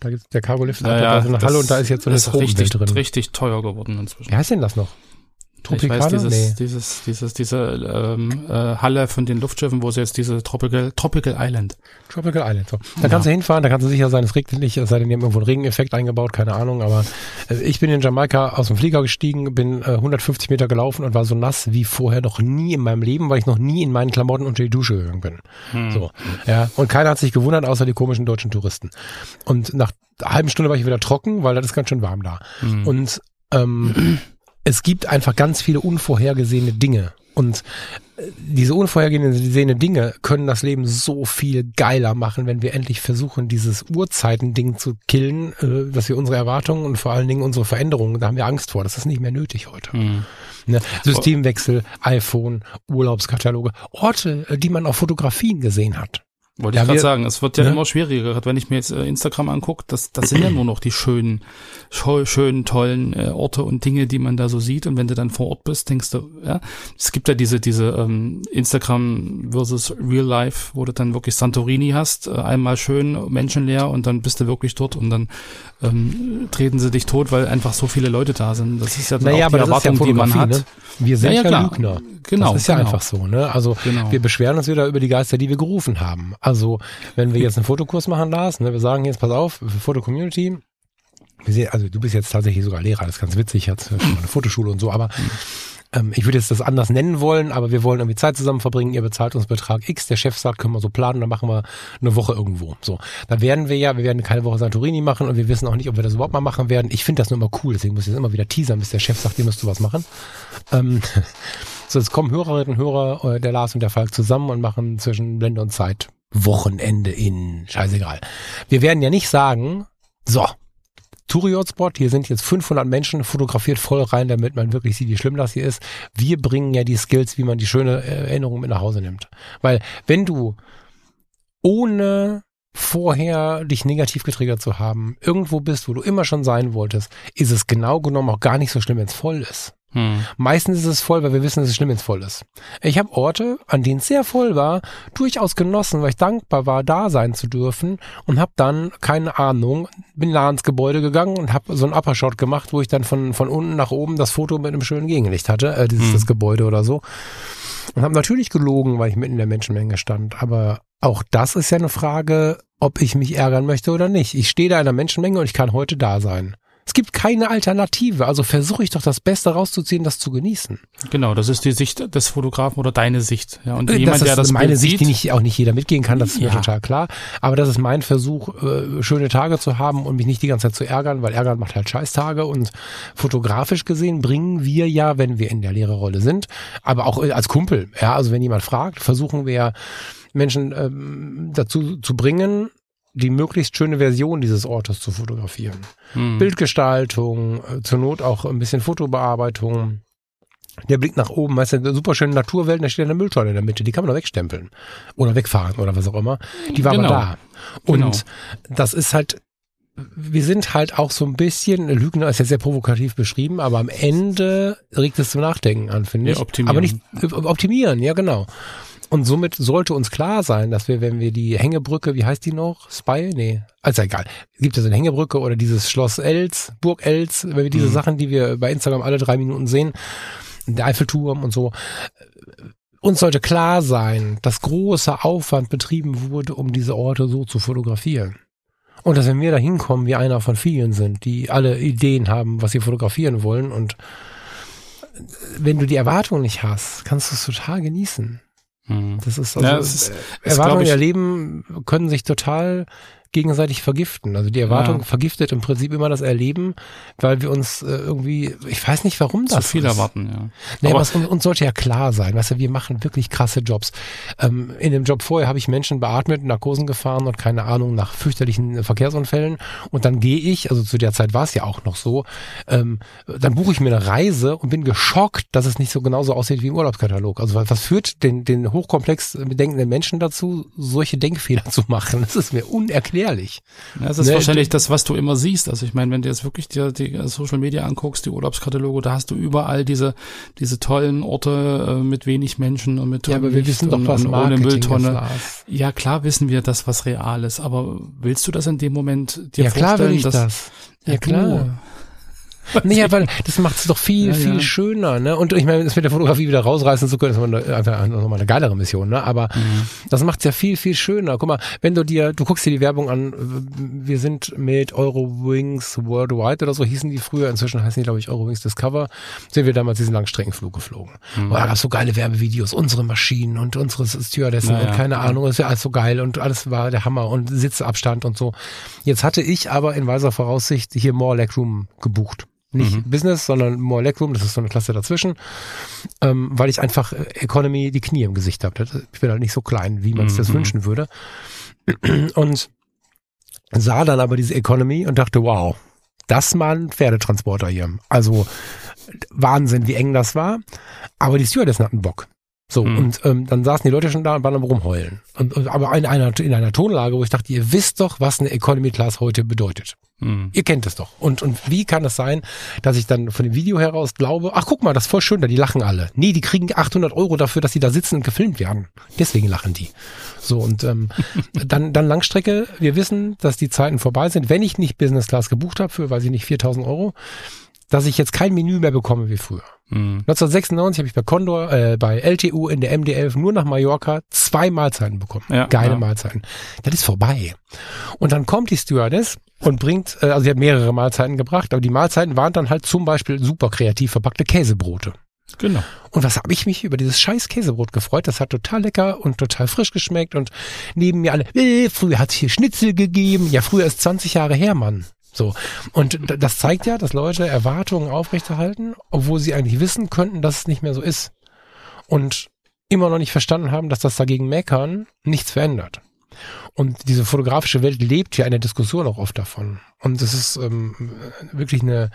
S1: Da gibt's der Cargolift
S2: Ja,
S1: hat
S2: ja,
S1: da so eine Halle und da ist jetzt so eine Drogenwelt drin.
S2: richtig teuer geworden inzwischen.
S1: Wie heißt denn das noch?
S2: Ich weiß,
S1: Tropicana?
S2: dieses,
S1: Nee.
S2: dieses, dieses, diese ähm, äh, Halle von den Luftschiffen, wo sie jetzt diese Tropical, Tropical Island.
S1: Tropical Island. So. Da
S2: Ja.
S1: kannst du hinfahren, da kannst du sicher sein, es regnet nicht, es sei denn, die haben irgendwo einen Regeneffekt eingebaut, keine Ahnung. Aber äh, ich bin in Jamaika aus dem Flieger gestiegen, bin äh, 150 Meter gelaufen und war so nass wie vorher noch nie in meinem Leben, weil ich noch nie in meinen Klamotten unter die Dusche gegangen bin.
S2: Hm.
S1: So, ja. Und keiner hat sich gewundert, außer die komischen deutschen Touristen. Und nach einer halben Stunde war ich wieder trocken, weil das ist ganz schön warm da.
S2: Hm.
S1: Und ähm, es gibt einfach ganz viele unvorhergesehene Dinge. Und äh, diese unvorhergesehene Dinge können das Leben so viel geiler machen, wenn wir endlich versuchen, dieses Uhrzeitending zu killen, äh, dass wir unsere Erwartungen und vor allen Dingen unsere Veränderungen, da haben wir Angst vor. Das ist nicht mehr nötig heute.
S2: Hm.
S1: Ne? Systemwechsel, iPhone, Urlaubskataloge, Orte, äh, die man auf Fotografien gesehen hat.
S2: Wollte
S1: Ja,
S2: ich gerade sagen, es wird ja
S1: ne?
S2: immer schwieriger, gerade wenn ich mir jetzt äh, Instagram angucke, das, das sind ja nur noch die schönen, schönen, tollen äh, Orte und Dinge, die man da so sieht. Und wenn du dann vor Ort bist, denkst du, ja, es gibt ja diese, diese ähm, Instagram versus Real Life, wo du dann wirklich Santorini hast, äh, einmal schön menschenleer und dann bist du wirklich dort und dann ähm, treten sie dich tot, weil einfach so viele Leute da sind. Das ist ja dann
S1: Naja,
S2: auch die
S1: ist ja
S2: Erwartung, die man hat.
S1: ne? Wir sind
S2: Ja,
S1: ja. Lügner.
S2: Genau,
S1: Das ist ja
S2: genau.
S1: einfach so, ne? Also
S2: Genau.
S1: wir beschweren uns wieder über die Geister, die wir gerufen haben. Also wenn wir jetzt einen Fotokurs machen, Lars, ne, wir sagen jetzt, pass auf, für Foto-Community, wir sehen, also du bist jetzt tatsächlich sogar Lehrer, das ist ganz witzig, jetzt schon mal eine Fotoschule und so, aber ähm, ich würde jetzt das anders nennen wollen, aber wir wollen irgendwie Zeit zusammen verbringen, ihr bezahlt uns Betrag X, der Chef sagt, können wir so planen, dann machen wir eine Woche irgendwo. So, dann werden wir ja, wir werden keine Woche Santorini machen und wir wissen auch nicht, ob wir das überhaupt mal machen werden. Ich finde das nur immer cool, deswegen muss ich das immer wieder teasern, bis der Chef sagt, ihr müsst du was machen. Ähm, so, jetzt kommen Hörerinnen und Hörer, äh, der Lars und der Falk zusammen und machen zwischen Blende und Zeit Wochenende in, scheißegal. Wir werden ja nicht sagen, so, Touri-Hotspot, hier sind jetzt 500 Menschen, fotografiert voll rein, damit man wirklich sieht, wie schlimm das hier ist. Wir bringen ja die Skills, wie man die schöne äh, Erinnerung mit nach Hause nimmt. Weil wenn du ohne vorher dich negativ getriggert zu haben, irgendwo bist, wo du immer schon sein wolltest, ist es genau genommen auch gar nicht so schlimm, wenn es voll ist.
S2: Hm.
S1: Meistens ist es voll, weil wir wissen, dass es schlimm, wenn es voll ist. Ich habe Orte, an denen es sehr voll war, durchaus genossen, weil ich dankbar war, da sein zu dürfen und habe dann, keine Ahnung, bin nah ans Gebäude gegangen und habe so einen Uppershot gemacht, wo ich dann von, von unten nach oben das Foto mit einem schönen Gegenlicht hatte, äh, dieses
S2: Mhm.
S1: das Gebäude oder so. Und habe natürlich gelogen, weil ich mitten in der Menschenmenge stand. Aber auch das ist ja eine Frage, ob ich mich ärgern möchte oder nicht. Ich stehe da in der Menschenmenge und ich kann heute da sein. Es gibt keine Alternative, also versuche ich doch das Beste rauszuziehen, das zu genießen.
S2: Genau, das ist die Sicht des Fotografen oder deine Sicht. Ja, und
S1: Äh,
S2: jemand,
S1: das ist
S2: der das
S1: meine
S2: Bild
S1: Sicht,
S2: sieht,
S1: die nicht, auch nicht jeder mitgehen kann, das ist mir
S2: Ja.
S1: total klar. Aber das ist mein Versuch, äh, schöne Tage zu haben und mich nicht die ganze Zeit zu ärgern, weil Ärgern macht halt Scheißtage und fotografisch gesehen bringen wir ja, wenn wir in der Lehrerrolle sind, aber auch äh, als Kumpel, ja, also wenn jemand fragt, versuchen wir Menschen ähm, dazu zu bringen, die möglichst schöne Version dieses Ortes zu fotografieren.
S2: Hm.
S1: Bildgestaltung, äh, zur Not auch ein bisschen Fotobearbeitung. Der Blick nach oben, weißt du, eine super schöne Naturwelt, da steht eine Mülltonne in der Mitte, die kann man doch wegstempeln. Oder wegfahren oder was auch immer. Die war
S2: Genau.
S1: aber da. Und
S2: Genau.
S1: das ist halt, wir sind halt auch so ein bisschen, Lügner ist ja sehr provokativ beschrieben, aber am Ende regt es zum Nachdenken an, finde
S2: Ja,
S1: ich.
S2: optimieren.
S1: Aber nicht äh, optimieren, ja genau. Und somit sollte uns klar sein, dass wir, wenn wir die Hängebrücke, wie heißt die noch? Spy? Nee, also egal. Gibt es eine Hängebrücke oder dieses Schloss Els, Burg Els, wenn wir diese
S2: Mhm.
S1: Sachen, die wir bei Instagram alle drei Minuten sehen, der Eiffelturm und so, uns sollte klar sein, dass großer Aufwand betrieben wurde, um diese Orte so zu fotografieren. Und dass wenn wir da hinkommen, wir einer von vielen sind, die alle Ideen haben, was sie fotografieren wollen und wenn du die Erwartung nicht hast, kannst du es total genießen.
S2: Hm.
S1: Das ist also,
S2: Ja, es ist-
S1: Erwartungen erleben können sich total gegenseitig vergiften. Also die Erwartung
S2: Ja.
S1: vergiftet im Prinzip immer das Erleben, weil wir uns äh, irgendwie, ich weiß nicht, warum das
S2: zu viel
S1: ist.
S2: erwarten, ja.
S1: Nee,
S2: Aber-
S1: aber uns, sollte ja klar sein, weißt du, wir machen wirklich krasse Jobs. Ähm, in dem Job vorher habe ich Menschen beatmet, Narkosen gefahren und keine Ahnung nach fürchterlichen Verkehrsunfällen und dann gehe ich, also zu der Zeit war es ja auch noch so, ähm, dann buche ich mir eine Reise und bin geschockt, dass es nicht so genauso aussieht wie im Urlaubskatalog. Also was führt den, den hochkomplex denkenden Menschen dazu, solche Denkfehler zu machen? Das ist mir unerklärlich. Unerklärlich.
S2: Ja, das ist ne, wahrscheinlich das, was du immer siehst. Also ich meine, wenn du jetzt wirklich dir die Social Media anguckst, die Urlaubskataloge, da hast du überall diese, diese tollen Orte äh, mit wenig Menschen und mit
S1: Ja, aber wir wissen doch, was und ohne Mülltonne.
S2: Ja, klar wissen wir das, was real ist. Aber willst du das in dem Moment dir
S1: ja,
S2: vorstellen?
S1: Ja, klar will ich das. Ja, klar. Nee, aber das macht es doch viel, ja, viel ja. schöner, ne? Und ich meine, das mit der Fotografie wieder rausreißen zu können, ist einfach nochmal eine geilere Mission, ne? Aber mhm. das macht es ja viel, viel schöner. Guck mal, wenn du dir, du guckst dir die Werbung an, wir sind mit Eurowings Worldwide oder so hießen die früher, inzwischen heißen die, glaube ich, Eurowings Discover, sind wir damals diesen Langstreckenflug geflogen. Mhm. Und da gab so geile Werbevideos, unsere Maschinen und unsere Stewardessen ja, und keine Ahnung, das wäre alles so geil und alles war der Hammer und Sitzabstand und so. Jetzt hatte ich aber in weiser Voraussicht hier More Legroom gebucht. Nicht mhm. Business, sondern more Legroom, das ist so eine Klasse dazwischen, ähm, weil ich einfach äh, Economy die Knie im Gesicht habe. Ich bin halt nicht so klein, wie man es mhm. das wünschen würde. Und sah dann aber diese Economy und dachte, wow, das mal ein Pferdetransporter hier. Also Wahnsinn, wie eng das war. Aber die Stewardessen hatten Bock. So, mhm. und ähm, dann saßen die Leute schon da und waren am rumheulen. Und, und, aber in einer, in einer Tonlage, wo ich dachte, ihr wisst doch, was eine Economy Class heute bedeutet. Mhm. Ihr kennt es doch. Und, und wie kann es sein, dass ich dann von dem Video heraus glaube, ach guck mal, das ist voll schön da, die lachen alle. Nee, die kriegen 800 Euro dafür, dass sie da sitzen und gefilmt werden. Deswegen lachen die. So, und ähm, dann, dann Langstrecke. Wir wissen, dass die Zeiten vorbei sind. Wenn ich nicht Business Class gebucht habe für, weiß ich nicht, 4000 Euro, dass ich jetzt kein Menü mehr bekomme wie früher. Mhm. 1996 habe ich bei Condor, äh, bei LTU in der MD11 nur nach Mallorca zwei Mahlzeiten bekommen. Ja, Geile ja. Mahlzeiten. Das ist vorbei. Und dann kommt die Stewardess und bringt, äh, also sie hat mehrere Mahlzeiten gebracht, aber die Mahlzeiten waren dann halt zum Beispiel super kreativ verpackte Käsebrote.
S2: Genau.
S1: Und was habe ich mich über dieses scheiß Käsebrot gefreut? Das hat total lecker und total frisch geschmeckt und neben mir alle, äh, früher hat es hier Schnitzel gegeben. Ja, früher ist 20 Jahre her, Mann. So. Und das zeigt ja, dass Leute Erwartungen aufrechterhalten, obwohl sie eigentlich wissen könnten, dass es nicht mehr so ist. Und immer noch nicht verstanden haben, dass das dagegen meckern nichts verändert. Und diese fotografische Welt lebt ja in der Diskussion auch oft davon. Und es ist ähm, wirklich eine,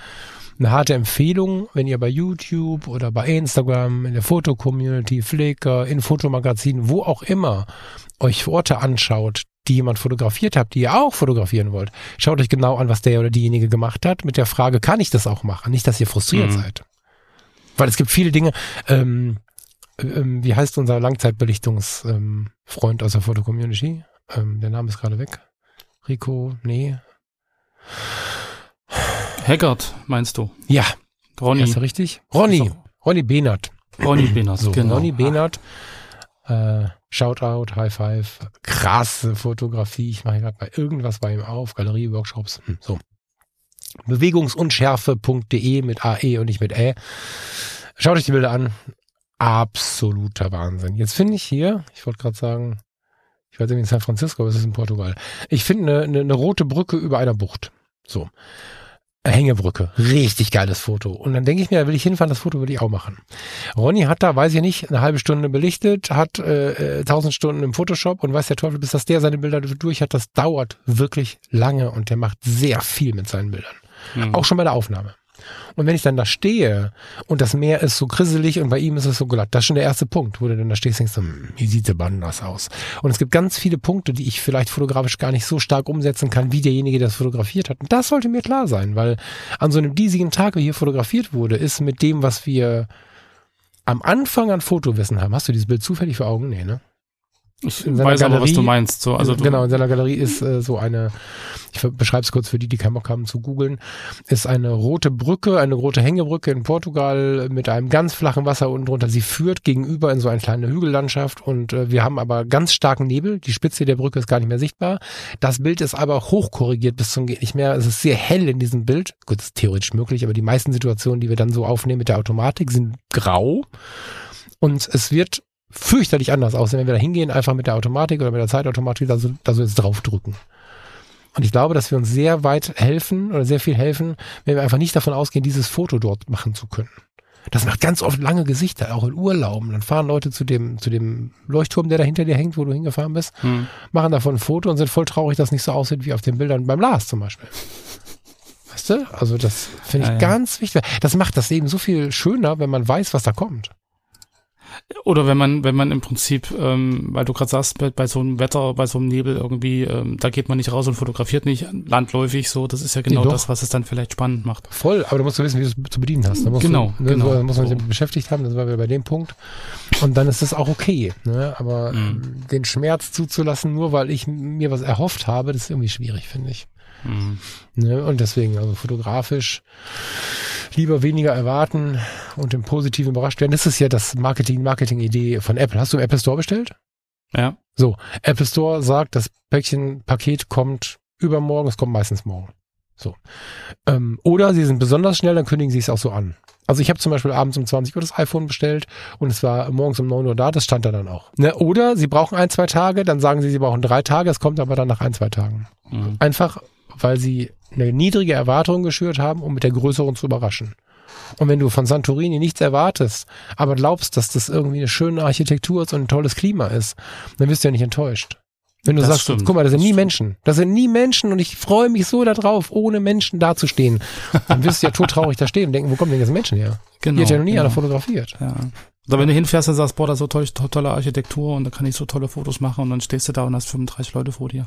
S1: eine harte Empfehlung, wenn ihr bei YouTube oder bei Instagram, in der Fotocommunity, Flickr, in Fotomagazinen, wo auch immer euch Orte anschaut, die jemand fotografiert habt, die ihr auch fotografieren wollt, schaut euch genau an, was der oder diejenige gemacht hat, mit der Frage, kann ich das auch machen? Nicht, dass ihr frustriert mhm. seid. Weil es gibt viele Dinge, ähm, ähm, wie heißt unser Langzeitbelichtungsfreund ähm, aus der Fotocommunity? Ähm, der Name ist gerade weg. Rico, nee.
S2: Haggard, meinst du?
S1: Ja. Ronny. Ist richtig? Ronny. Ronny Behnert.
S2: Ronny Behnert,
S1: so, genau. Ronny Behnert. Äh, Shoutout, High Five, krasse Fotografie. Ich mache gerade bei irgendwas bei ihm auf, Galerie, Workshops, hm, so. Bewegungsunschärfe.de mit AE und nicht mit Ä. Schaut euch die Bilder an. Absoluter Wahnsinn. Jetzt finde ich hier, ich wollte gerade sagen, ich weiß nicht in San Francisco, aber es ist in Portugal. Ich finde eine, eine, eine rote Brücke über einer Bucht. So. Hängebrücke. Richtig geiles Foto. Und dann denke ich mir, da will ich hinfahren, das Foto würde ich auch machen. Ronny hat da, weiß ich nicht, eine halbe Stunde belichtet, hat äh, äh tausend Stunden im Photoshop und weiß der Teufel, bis dass der seine Bilder durch hat, das dauert wirklich lange und der macht sehr viel mit seinen Bildern. Mhm. Auch schon bei der Aufnahme. Und wenn ich dann da stehe und das Meer ist so grisselig und bei ihm ist es so glatt, das ist schon der erste Punkt, wo du dann da stehst und denkst, hm, wie sieht der Band das aus? Und es gibt ganz viele Punkte, die ich vielleicht fotografisch gar nicht so stark umsetzen kann, wie derjenige, der das fotografiert hat. Und das sollte mir klar sein, weil an so einem diesigen Tag, wie hier fotografiert wurde, ist mit dem, was wir am Anfang an Fotowissen haben. Hast du dieses Bild zufällig vor Augen? Nee, ne?
S2: Ich weiß Galerie, aber, was du meinst. So, also
S1: genau, in seiner Galerie ist äh, so eine, ich beschreibe es kurz für die, die keinen Bock haben zu googeln, ist eine rote Brücke, eine rote Hängebrücke in Portugal mit einem ganz flachen Wasser unten drunter. Sie führt gegenüber in so eine kleine Hügellandschaft und äh, wir haben aber ganz starken Nebel. Die Spitze der Brücke ist gar nicht mehr sichtbar. Das Bild ist aber hochkorrigiert bis zum geht nicht mehr. Es ist sehr hell in diesem Bild. Gut, ist theoretisch möglich, aber die meisten Situationen, die wir dann so aufnehmen mit der Automatik, sind grau. Und es wird fürchterlich anders aussehen, wenn wir da hingehen, einfach mit der Automatik oder mit der Zeitautomatik da so, da so jetzt draufdrücken. Und ich glaube, dass wir uns sehr weit helfen oder sehr viel helfen, wenn wir einfach nicht davon ausgehen, dieses Foto dort machen zu können. Das macht ganz oft lange Gesichter, auch in Urlauben. Dann fahren Leute zu dem, zu dem Leuchtturm, der da hinter dir hängt, wo du hingefahren bist, hm. machen davon ein Foto und sind voll traurig, dass es nicht so aussieht wie auf den Bildern beim Lars zum Beispiel. Weißt du? Also das finde ich ja, ja. ganz wichtig. Das macht das Leben so viel schöner, wenn man weiß, was da kommt.
S2: Oder wenn man, wenn man im Prinzip, ähm, weil du gerade sagst, bei, bei so einem Wetter, bei so einem Nebel irgendwie, ähm, da geht man nicht raus und fotografiert nicht landläufig so, das ist ja genau
S1: Nee,
S2: das, was es dann vielleicht spannend macht.
S1: Voll, aber du musst du wissen, wie du es zu bedienen hast.
S2: Genau,
S1: du, ne,
S2: genau.
S1: Da muss man sich
S2: So.
S1: damit beschäftigt haben, das war wieder bei dem Punkt. Und dann ist das auch okay. Ne? Aber
S2: Mhm.
S1: den Schmerz zuzulassen, nur weil ich mir was erhofft habe, das ist irgendwie schwierig, finde ich.
S2: Mhm.
S1: Ne? Und deswegen, also fotografisch lieber weniger erwarten und im Positiven überrascht werden. Das ist ja das Marketing, Marketing-Idee von Apple. Hast du im Apple Store bestellt?
S2: Ja.
S1: So, Apple Store sagt, das Päckchen, Paket kommt übermorgen, es kommt meistens morgen. So. Ähm, oder sie sind besonders schnell, dann kündigen sie es auch so an. Also ich habe zum Beispiel abends um 20 Uhr das iPhone bestellt und es war morgens um 9 Uhr da, das stand da dann auch. Ne? Oder sie brauchen ein, zwei Tage, dann sagen sie, sie brauchen drei Tage, es kommt aber dann nach ein, zwei Tagen.
S2: Mhm.
S1: Einfach, weil sie eine niedrige Erwartung geschürt haben, um mit der größeren zu überraschen. Und wenn du von Santorini nichts erwartest, aber glaubst, dass das irgendwie eine schöne Architektur ist und ein tolles Klima ist, dann wirst du ja nicht enttäuscht. Wenn du
S2: Das
S1: sagst,
S2: stimmt.
S1: guck mal, das sind
S2: Das
S1: nie
S2: stimmt.
S1: Menschen. Das sind nie Menschen und ich freue mich so darauf, ohne Menschen dazustehen. Dann wirst du ja todtraurig da stehen und denken, wo kommen denn jetzt Menschen her?
S2: Genau.
S1: Hier hat ja noch nie
S2: genau.
S1: einer fotografiert.
S2: Ja. Oder wenn du hinfährst und sagst, boah, da ist so toll, to- tolle Architektur und da kann ich so tolle Fotos machen und dann stehst du da und hast 35 Leute vor dir.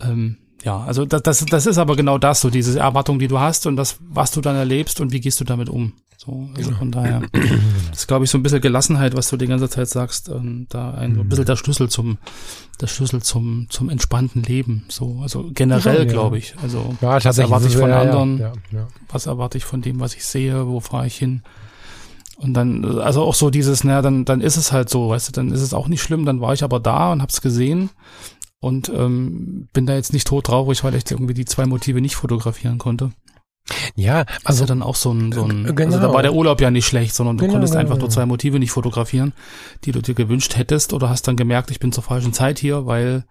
S2: Ähm, ja, also das, das, das ist aber genau das, so diese Erwartung, die du hast und das, was du dann erlebst und wie gehst du damit um. So, also
S1: Genau.
S2: von daher das ist, glaube ich, so ein bisschen Gelassenheit, was du die ganze Zeit sagst, ähm, da ein,
S1: Mhm.
S2: ein bisschen der Schlüssel zum, der Schlüssel zum, zum entspannten Leben. So, also generell,
S1: Ja,
S2: glaube ich. Also
S1: Ja,
S2: was erwarte ich von
S1: ja,
S2: anderen?
S1: Ja.
S2: was erwarte ich von dem, was ich sehe, wo fahre ich hin. Und dann, also auch so dieses, naja, dann, dann ist es halt so, weißt du, dann ist es auch nicht schlimm, dann war ich aber da und hab's gesehen und ähm, bin da jetzt nicht tot traurig, weil ich irgendwie die zwei Motive nicht fotografieren konnte.
S1: ja,
S2: Also
S1: also
S2: dann auch so ein, so ein
S1: Äh, genau.
S2: also da war der Urlaub ja nicht schlecht, sondern du
S1: Genau,
S2: konntest
S1: genau,
S2: einfach nur zwei Motive nicht fotografieren, die du dir gewünscht hättest oder hast dann gemerkt, ich bin zur falschen Zeit hier, weil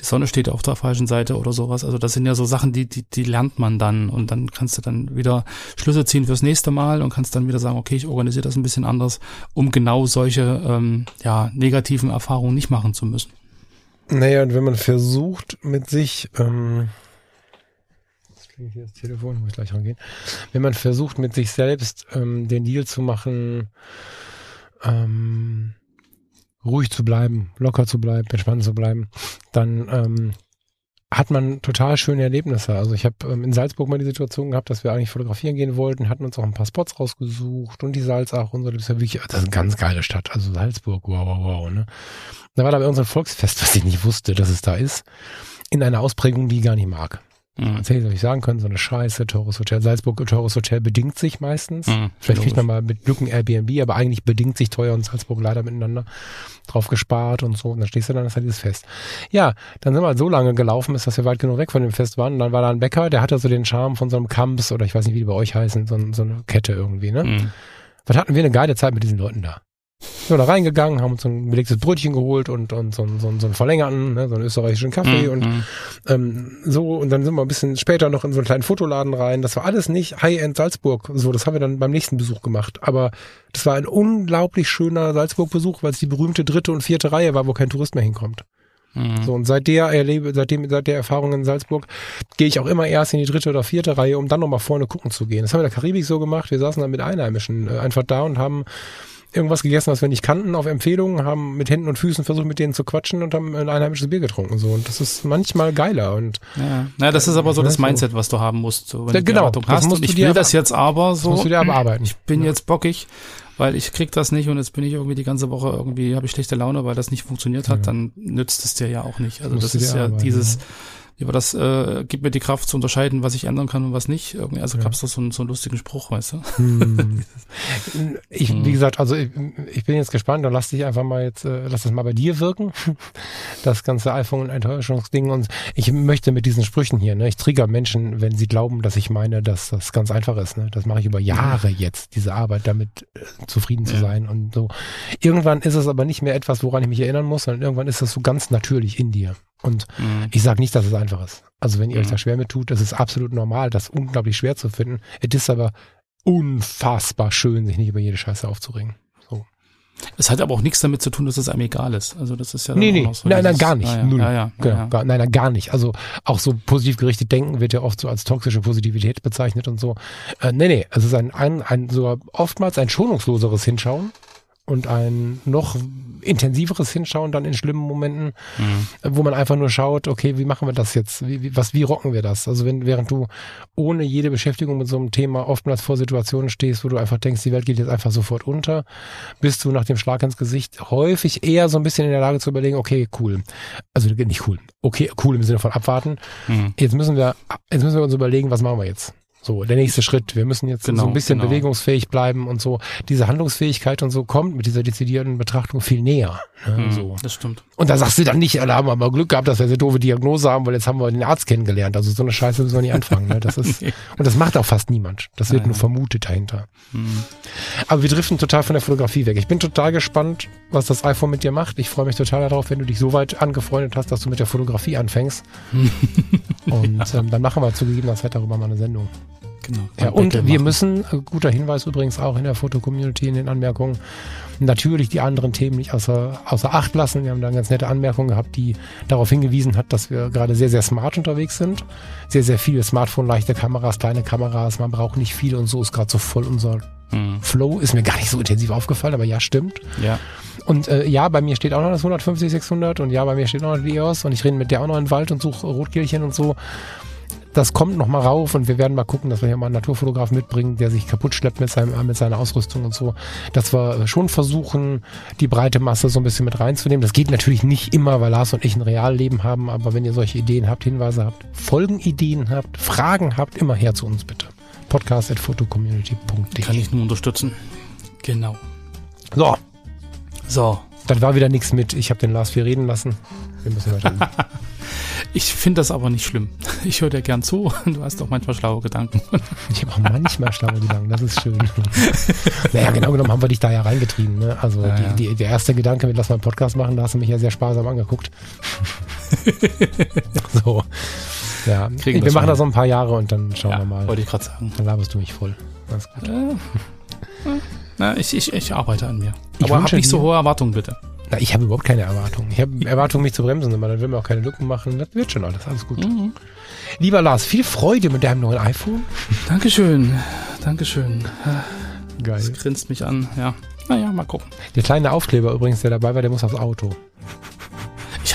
S2: die Sonne steht auf der falschen Seite oder sowas. Also das sind ja so Sachen, die, die, die lernt man dann und dann kannst du dann wieder Schlüsse ziehen fürs nächste Mal und kannst dann wieder sagen, okay, ich organisiere das ein bisschen anders, um genau solche ähm, ja, negativen Erfahrungen nicht machen zu müssen.
S1: Naja, und wenn man versucht, mit sich, ähm, das klingt hier das Telefon, muss ich gleich rangehen, wenn man versucht, mit sich selbst ähm, den Deal zu machen, ähm, ruhig zu bleiben, locker zu bleiben, entspannt zu bleiben, dann ähm, hat man total schöne Erlebnisse. Also ich habe ähm, in Salzburg mal die Situation gehabt, dass wir eigentlich fotografieren gehen wollten, hatten uns auch ein paar Spots rausgesucht und die Salzach und so, das ist ja wirklich, das ist eine ganz geile Stadt. Also Salzburg, wow, wow, wow, ne? Da war da bei uns ein Volksfest, was ich nicht wusste, dass es da ist, in einer Ausprägung, die ich gar nicht mag.
S2: Mhm.
S1: Was ich sagen können, so eine Scheiße, teures Hotel. Salzburg, teures Hotel bedingt sich meistens.
S2: Mhm.
S1: Vielleicht kriegt man mal mit Glück ein Airbnb, aber eigentlich bedingt sich teuer und Salzburg leider miteinander drauf gespart und so. Und dann stehst du dann, das ist halt dieses Fest. Ja, dann sind wir halt so lange gelaufen, bis dass wir weit genug weg von dem Fest waren. Und dann war da ein Bäcker, der hatte so den Charme von so einem Kamps oder ich weiß nicht, wie die bei euch heißen, so, so eine Kette irgendwie, ne?
S2: Mhm.
S1: Was hatten wir eine geile Zeit mit diesen Leuten da. Sind wir da reingegangen, haben uns so ein belegtes Brötchen geholt und, und so, einen- so, so einen verlängerten, ne, so einen österreichischen Kaffee und
S2: Mhm.
S1: ähm, so, und dann sind wir ein bisschen später noch in so einen kleinen Fotoladen rein. Das war alles nicht High-End Salzburg. So, das haben wir dann beim nächsten Besuch gemacht. Aber das war ein unglaublich schöner Salzburg-Besuch, weil es die berühmte dritte und vierte Reihe war, wo kein Tourist mehr hinkommt.
S2: Mhm.
S1: So, und seit der erlebe, seitdem, seit der Erfahrung in Salzburg gehe ich auch immer erst in die dritte oder vierte Reihe, um dann nochmal vorne gucken zu gehen. Das haben wir in der Karibik so gemacht. Wir saßen dann mit Einheimischen äh, einfach da und haben irgendwas gegessen, was wir nicht kannten, auf Empfehlung, haben mit Händen und Füßen versucht, mit denen zu quatschen und haben ein einheimisches Bier getrunken. So, und das ist manchmal geiler und
S2: Ja, ja, das ist aber so das. Mindset, was du haben musst. So, wenn
S1: Ja,
S2: du
S1: genau, das
S2: hast.
S1: musst
S2: Und ich
S1: du dir
S2: will das jetzt aber so.
S1: musst du dir aber arbeiten.
S2: Ich bin
S1: Ja.
S2: jetzt bockig, weil ich krieg das nicht und jetzt bin ich irgendwie die ganze Woche irgendwie, habe ich schlechte Laune, weil das nicht funktioniert hat,
S1: Ja.
S2: dann nützt es dir ja auch nicht. Also das
S1: du
S2: ist ja
S1: arbeiten,
S2: dieses,
S1: ja.
S2: über das äh, gibt mir die Kraft zu unterscheiden, was ich ändern kann und was nicht. Irgendwie, also
S1: Ja.
S2: gab's da so, einen- so einen lustigen Spruch, weißt du?
S1: Hm. Ich,
S2: Hm.
S1: wie gesagt, also ich, ich bin jetzt gespannt, dann lass dich einfach mal jetzt, äh, lass das mal bei dir wirken. Das ganze iPhone und Enttäuschungsding und ich möchte mit diesen Sprüchen hier, ne, ich trigger Menschen, wenn sie glauben, dass ich meine, dass das ganz einfach ist, ne. Das mache ich über Jahre jetzt, diese Arbeit, damit äh, zufrieden zu
S2: Ja.
S1: sein und so. Irgendwann ist es aber nicht mehr etwas, woran ich mich erinnern muss, sondern irgendwann ist das so ganz natürlich in dir. Und
S2: Mhm.
S1: ich sage nicht, dass es einfach ist. Also wenn ihr euch
S2: Mhm.
S1: da schwer mit tut, das ist absolut normal, das unglaublich schwer zu finden. Es ist aber unfassbar schön, sich nicht über jede Scheiße aufzuregen. So.
S2: Es hat aber auch nichts damit zu tun, dass es einem egal ist. Also das ist ja
S1: Nee, nee,
S2: so
S1: nein, nein, gar nicht.
S2: Ja,
S1: Null.
S2: ja, ja,
S1: Genau,
S2: ja.
S1: Gar, nein, nein, gar nicht. Also auch so positiv gerichtet denken wird ja oft so als toxische Positivität bezeichnet und so. Äh, nee, nee, es ist ein, ein, ein sogar oftmals ein schonungsloseres Hinschauen und ein noch intensiveres Hinschauen dann in schlimmen Momenten,
S2: Mhm.
S1: wo man einfach nur schaut, okay, wie machen wir das jetzt? Wie, wie, was, wie rocken wir das? Also wenn, während du ohne jede Beschäftigung mit so einem Thema oftmals vor Situationen stehst, wo du einfach denkst, die Welt geht jetzt einfach sofort unter, bist du nach dem Schlag ins Gesicht häufig eher so ein bisschen in der Lage zu überlegen, okay, cool. Also nicht cool. Okay, cool im Sinne von abwarten.
S2: Mhm.
S1: Jetzt müssen wir, jetzt müssen wir uns überlegen, was machen wir jetzt? So, der nächste Schritt. Wir müssen jetzt
S2: Genau,
S1: so ein bisschen
S2: genau.
S1: bewegungsfähig bleiben und so. Diese Handlungsfähigkeit und so kommt mit dieser dezidierten Betrachtung viel näher. Ne?
S2: Mhm.
S1: So.
S2: Das stimmt.
S1: Und da sagst du dann nicht, da haben wir mal Glück gehabt, dass wir eine doofe Diagnose haben, weil jetzt haben wir den Arzt kennengelernt. Also so eine Scheiße müssen wir nicht anfangen. Ne? Das ist, und das macht auch fast niemand. Das wird
S2: Ja,
S1: nur vermutet dahinter.
S2: Mhm.
S1: Aber wir driften total von der Fotografie weg. Ich bin total gespannt, was das iPhone mit dir macht. Ich freue mich total darauf, wenn du dich so weit angefreundet hast, dass du mit der Fotografie anfängst. Und ähm, dann machen wir zu gegebener Zeit darüber mal eine Sendung.
S2: Genau.
S1: Ja, und
S2: Deckel
S1: wir
S2: machen.
S1: müssen, äh, guter Hinweis übrigens auch in der Fotocommunity in den Anmerkungen, natürlich die anderen Themen nicht außer, außer Acht lassen. Wir haben da eine ganz nette Anmerkung gehabt, die darauf hingewiesen hat, dass wir gerade sehr, sehr smart unterwegs sind. Sehr, sehr viele Smartphone, leichte Kameras, kleine Kameras, man braucht nicht viel und so ist gerade so voll unser
S2: Mhm.
S1: Flow. Ist mir gar nicht so intensiv aufgefallen, aber ja, stimmt.
S2: Ja.
S1: Und äh, ja, bei mir steht auch noch das 150, 600 und ja, bei mir steht auch noch die EOS und ich renne mit der auch noch in den Wald und suche Rotkehlchen und so. Das kommt noch mal rauf und wir werden mal gucken, dass wir hier mal einen Naturfotograf mitbringen, der sich kaputt schleppt mit, seinem, mit seiner Ausrüstung und so. Dass wir schon versuchen, die breite Masse so ein bisschen mit reinzunehmen. Das geht natürlich nicht immer, weil Lars und ich ein Realleben haben, aber wenn ihr solche Ideen habt, Hinweise habt, Folgenideen habt, Fragen habt, immer her zu uns bitte. Podcast at
S2: Kann ich nur unterstützen. Genau.
S1: So,
S2: So.
S1: das war wieder nichts mit. Ich habe den Lars viel reden lassen. Wir müssen weiter.
S2: Ich finde das aber nicht schlimm. Ich höre dir gern zu. Du hast auch manchmal schlaue Gedanken.
S1: Ich habe auch manchmal schlaue Gedanken, das ist schön. naja, genau genommen haben wir dich da ja reingetrieben. Ne? Also
S2: Ja,
S1: die,
S2: ja.
S1: Die, der erste Gedanke mit Lass mal einen Podcast machen, da hast du mich ja sehr sparsam angeguckt. so. Ja,
S2: Kriegen
S1: wir machen das noch ein paar Jahre und dann schauen wir mal.
S2: wollte ich gerade sagen.
S1: Dann laberst du mich voll. Alles gut.
S2: Äh, na, ich, ich, ich arbeite an mir.
S1: Ich
S2: Aber hab nicht so hohe Erwartungen, bitte.
S1: Na, ich habe überhaupt keine Erwartungen. Ich habe Erwartungen, mich zu bremsen, aber dann will man auch keine Lücken machen. Das wird schon alles, alles gut.
S2: Mhm.
S1: Lieber Lars, viel Freude mit deinem neuen iPhone.
S2: Dankeschön. Dankeschön.
S1: Geil.
S2: Das grinst mich an. Ja. Naja, mal gucken.
S1: Der kleine Aufkleber übrigens, der dabei war, der muss aufs Auto.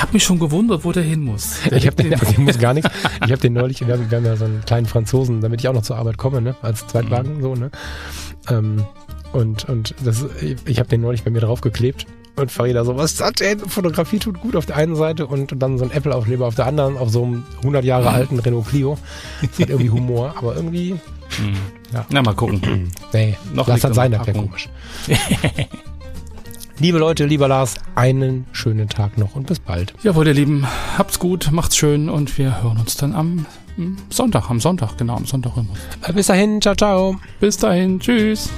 S2: Ich habe mich schon gewundert, wo der hin muss.
S1: Ich habe den, ich muss gar nichts. Ich habe den neulich, wir haben, wir haben ja so einen kleinen Franzosen, damit ich auch noch zur Arbeit komme, ne, als Zweitwagen so, ne. Ähm, und und das, ich habe den neulich bei mir draufgeklebt und Farida so, was das denn? Fotografie tut gut auf der einen Seite und dann so ein Apple-Aufkleber auf der anderen, auf so einem 100 Jahre alten Renault Clio. Das hat irgendwie Humor, aber irgendwie,
S2: Hm.
S1: Ja.
S2: Na, mal gucken.
S1: nee,
S2: Noch
S1: lass das
S2: er
S1: sein, das wäre komisch. Liebe Leute, lieber Lars, einen schönen Tag noch und bis bald.
S2: Jawohl, ihr Lieben, habt's gut, macht's schön und wir hören uns dann am Sonntag, am Sonntag, genau, am Sonntag uns.
S1: Bis dahin, ciao, ciao.
S2: Bis dahin, tschüss.